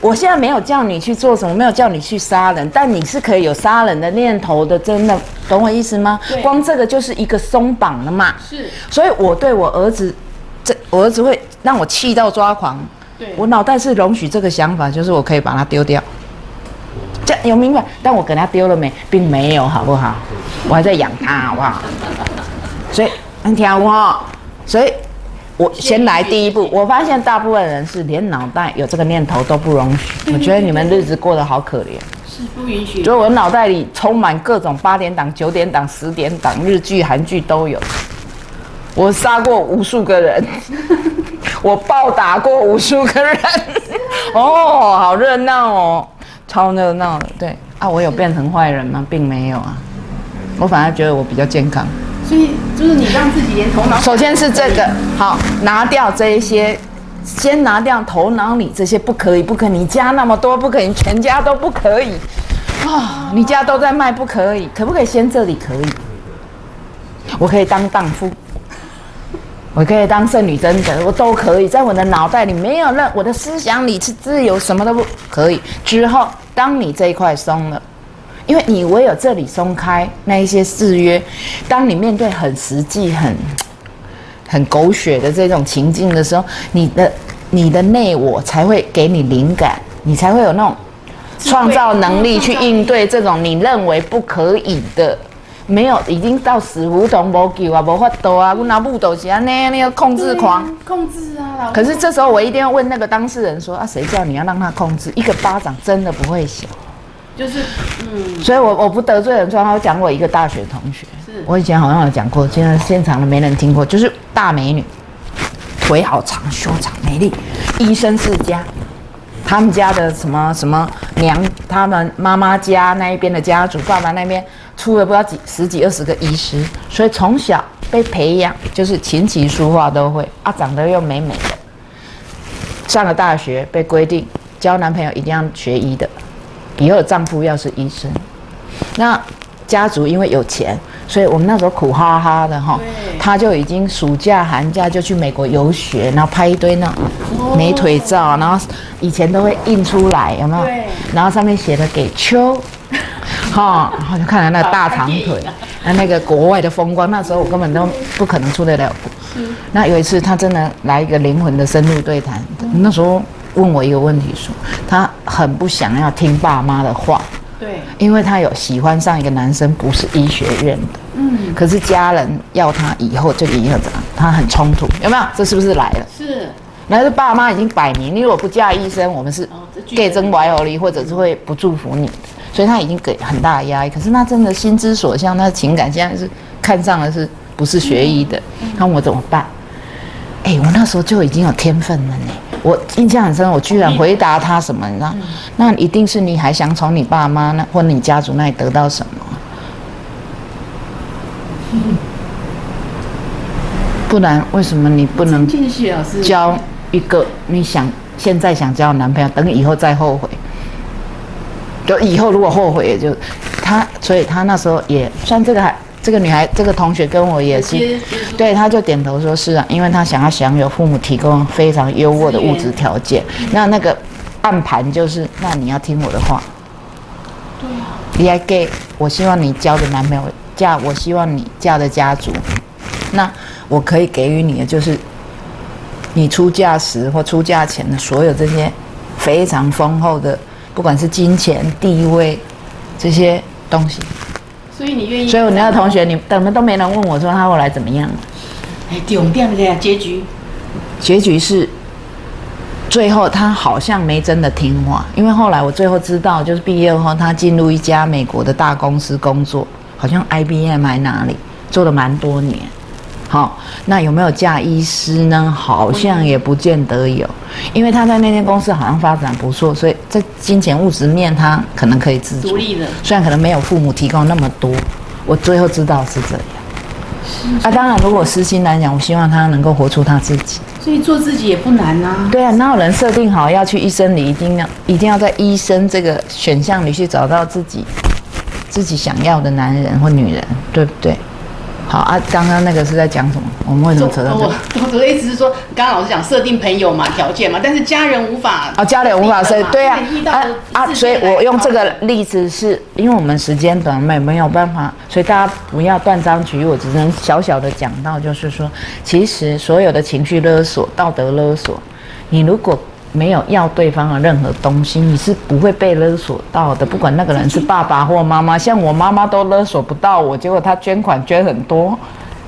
我现在没有叫你去做什么，没有叫你去杀人，但你是可以有杀人的念头的，真的懂我意思吗？光这个就是一个松绑了嘛。是所以我对我儿子，这我儿子会让我气到抓狂。对我脑袋是容许这个想法，就是我可以把它丢掉。这样有明白？但我给他丢了没？并没有，好不好？我还在养他，好不好？所以你听我哈，所以我先来第一步。我发现大部分人是连脑袋有这个念头都不容许。我觉得你们日子过得好可怜。是不允许。就我脑袋里充满各种八点档、九点档、十点档、日剧、韩剧都有。我杀过无数个人，我暴打过无数个人。哦，好热闹哦，超热闹的。对啊，我有变成坏人吗？并没有啊，我反而觉得我比较健康。所以就是你让自己连头脑首先是这个，好，拿掉这一些，先拿掉头脑里这些不可以，不可以，你家那么多不可以，全家都不可以，啊、你家都在卖不可以，可不可以先这里可以？我可以当荡妇，我可以当圣女贞德，我都可以，在我的脑袋里没有任我的思想里是自由，什么都不可以。之后，当你这一块松了。因为你唯有这里松开那一些制约，当你面对很实际、很 很狗血的这种情境的时候，你的你的内我才会给你灵感，你才会有那种创造能力去应对这种你认为不可以的。没有，已经到死胡同无救啊，无法度啊！我拿木斗是安尼那个控制狂。啊控制啊，可是这时候我一定要问那个当事人说啊，谁叫你要让他控制？一个巴掌真的不会响。就是嗯，所以我我不得罪人，说他讲我一个大学同学。是，我以前好像有讲过，现在现场的没人听过，就是大美女，腿好长，胸长美丽，医生世家，他们家的什么什么娘，他们妈妈家那一边的家族，爸爸那边出了不知道几十几二十个医师，所以从小被培养就是琴棋书画都会。啊，长得又美美的，上了大学被规定交男朋友一定要学医的。以后丈夫要是医生，那家族因为有钱，所以我们那时候苦哈哈的哈对，他就已经暑假寒假就去美国游学，然后拍一堆那美腿照，然后以前都会印出来，有没有？对？然后上面写的给秋，哈，然后就看到那大长腿，那那个国外的风光，那时候我根本都不可能出得了国。那有一次他真的来一个灵魂的深入对谈，那时候问我一个问题说，他很不想要听爸妈的话，对，因为他有喜欢上一个男生，不是医学院的，嗯，可是家人要他以后就以后怎样，他很冲突，有没有？这是不是来了？是那是爸妈已经摆明，你如果不嫁医生，我们是给真怀后离，或者是会不祝福你的，所以他已经给很大的压力。可是那真的心之所向，那的情感现在是看上的是不是学医的？那我怎么办？哎、我那时候就已经有天分了呢。我印象很深，我居然回答他什么？你知道？那一定是你还想从你爸妈那或你家族那里得到什么？不然为什么你不能交一个你想现在想交的男朋友，等以后再后悔。就以后如果后悔，也就他，所以他那时候也算这个还这个女孩，这个同学跟我也是，对，他就点头说是啊，因为他想要享有父母提供非常优渥的物质条件。那那个暗盘就是，那你要听我的话。对啊。你还给我希望你交的男朋友嫁，我希望你嫁的家族，那我可以给予你的就是，你出嫁时或出嫁前的所有这些非常丰厚的，不管是金钱、地位这些东西。所以你愿意？所以我那个同学，你等的都没人问我说他后来怎么样？哎，重点的结局，结局是最后他好像没真的听话，因为后来我最后知道，就是毕业后他进入一家美国的大公司工作，好像 IBM 还哪里做了蛮多年。好，那有没有嫁医师呢？好像也不见得有，因为他在那间公司好像发展不错，所以在金钱物质面他可能可以自主。独立的，虽然可能没有父母提供那么多，我最后知道是这样。啊，当然，如果私心来讲，我希望他能够活出他自己。所以做自己也不难啊。对啊，哪有人设定好要去医生里，一定要一定要在医生这个选项里去找到自己自己想要的男人或女人，对不对？好啊，刚刚那个是在讲什么？我们为什么扯到这？我我的意思是说，刚刚老师讲设定朋友嘛，条件嘛，但是家人无法啊，家人无法设对啊啊啊！所以我用这个例子是因为我们时间短，没没有办法，所以大家不要断章取义。我只能小小的讲到，就是说，其实所有的情绪勒索、道德勒索，你如果。没有要对方的任何东西，你是不会被勒索到的。不管那个人是爸爸或妈妈，像我妈妈都勒索不到我，结果她捐款捐很多。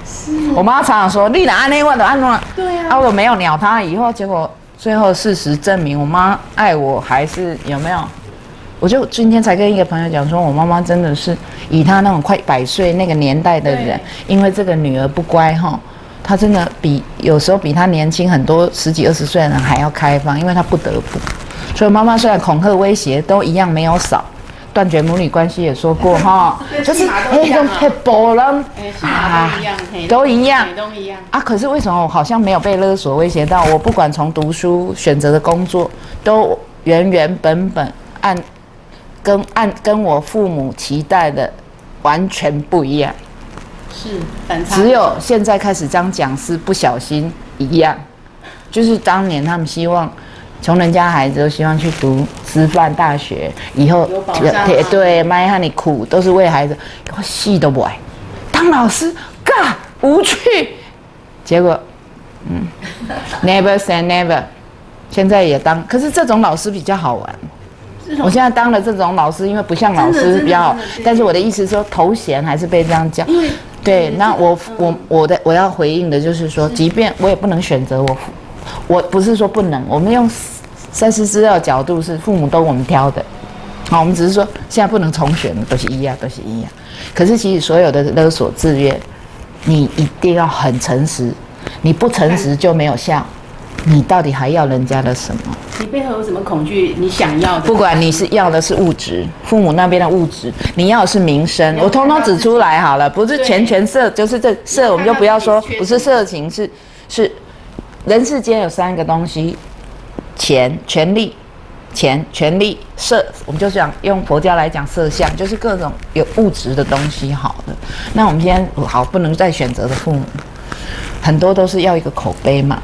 是我妈常常说：“你哪安那问的安诺？”对啊，啊，我没有鸟她。以后结果最后事实证明，我妈爱我还是有没有？我就今天才跟一个朋友讲说，我妈妈真的是以她那种快百岁那个年代的人，因为这个女儿不乖哈。他真的比有时候比他年轻很多十几二十岁的人还要开放，因为他不得不。所以妈妈虽然恐吓威胁都一样没有少，断绝母女关系也说过哈，就是哎，种太波了啊，都一样，都一样啊。可是为什么我好像没有被勒索威胁到？我不管从读书选择的工作，都原原本本按跟按跟我父母期待的完全不一样。是反差，只有现在开始当讲师不小心一样，就是当年他们希望穷人家孩子都希望去读师范大学，以后对对，卖哈你苦都是为孩子，我戏都不爱，当老师尬无趣，结果嗯，never say never，现在也当，可是这种老师比较好玩。我现在当了这种老师，因为不像老师比较好，但是我的意思说头衔还是被这样叫。对，那我我我的我要回应的就是说，即便我也不能选择我，我不是说不能，我们用三思资料角度是父母都我们挑的，好，我们只是说现在不能重选，都是一样，都是一样。可是其实所有的勒索制约，你一定要很诚实，你不诚实就没有效。你到底还要人家的什么？你背后有什么恐惧？你想要的？不管你是要的是物质，父母那边的物质，你要的是名声，我通通指出来好了。不是钱权色，就是这色，我们就不要说，不是色情，是是人世间有三个东西：钱、权力、钱、权力、色。我们就讲用佛教来讲色相，就是各种有物质的东西。好的，那我们今天好不能再选择的父母，很多都是要一个口碑嘛。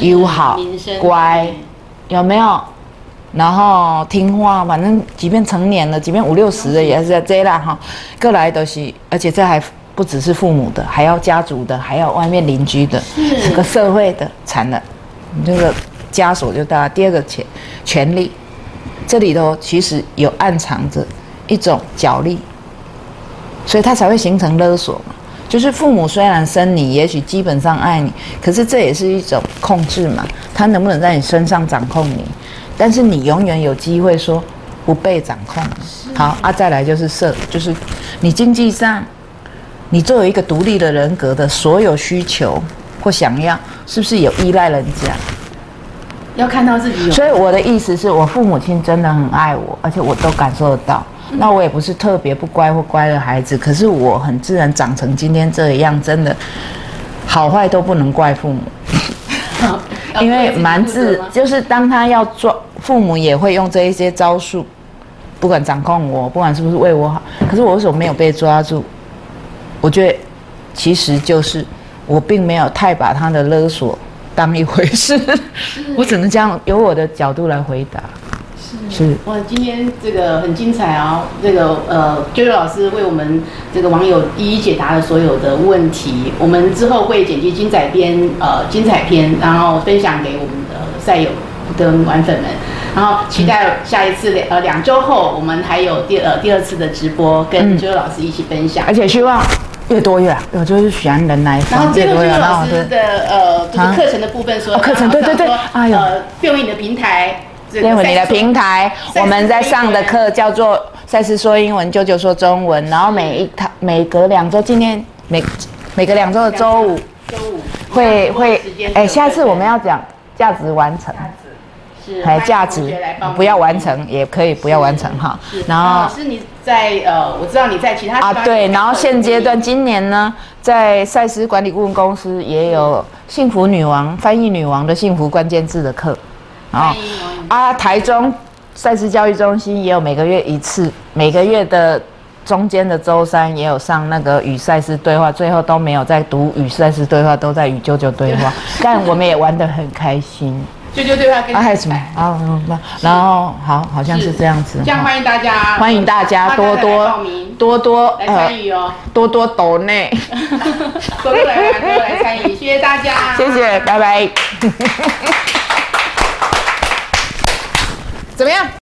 友好、乖，有没有？然后听话，反正即便成年了，即便五六十的也是在这啦哈。各来都是，而且这还不只是父母的，还要家族的，还要外面邻居的，整个社会的，惨了，你这个枷锁就大。第二个权权力，这里头其实有暗藏着一种角力，所以它才会形成勒索嘛。就是父母虽然生你，也许基本上爱你，可是这也是一种控制嘛。他能不能在你身上掌控你？但是你永远有机会说不被掌控。好啊，再来就是社，就是你经济上，你作为一个独立的人格的所有需求或想要，是不是有依赖人家？要看到自己有。所以我的意思是我父母亲真的很爱我，而且我都感受得到。那我也不是特别不乖或乖的孩子，可是我很自然长成今天这样，真的好坏都不能怪父母，因为蛮自就是当他要抓父母也会用这一些招数，不管掌控我，不管是不是为我好，可是我为什么没有被抓住？我觉得其实就是我并没有太把他的勒索当一回事，我只能这样由我的角度来回答。是哇，今天这个很精彩哦，这个呃，Joy 老师为我们这个网友一一解答了所有的问题。我们之后会剪辑精彩篇，呃，精彩篇，然后分享给我们的赛友跟玩粉们，然后期待下一次两呃两周后，我们还有第呃第二次的直播，跟 Joy 老师一起分享。而且希望越多越好，我就是喜欢人来然后访，最后就是越多越好。然后对老师的呃，就是啊课程的部分说，哦课程对对对呃，用你的平台，这个练回你的平台，我们在上的课叫做“赛事说英文，舅舅说中文”，然后每一堂每隔两周，今天每每隔两周的周五周五会会哎，下次我们要讲价值完成，是哎，价值不要完成也可以不要完成哈。是，然后那老师你在呃，我知道你在其他啊对，然后现阶段今年呢，在赛事管理顾问公司也有幸福女王翻译女王的幸福关键字的课，啊啊，台中赛事教育中心也有每个月一次，每个月的中间的周三也有上那个与赛事对话，最后都没有在读与赛事对话，都在与舅舅对话，但 我们也玩得很开心。舅舅对话跟啊，还有什么？啊，嗯那然后好，好像是这样子。好这样欢迎大家，欢迎大家多多报名。多多来呃参与哦，多多抖内，多多来玩，多多来参与，谢谢大家，谢谢，拜拜。怎么样？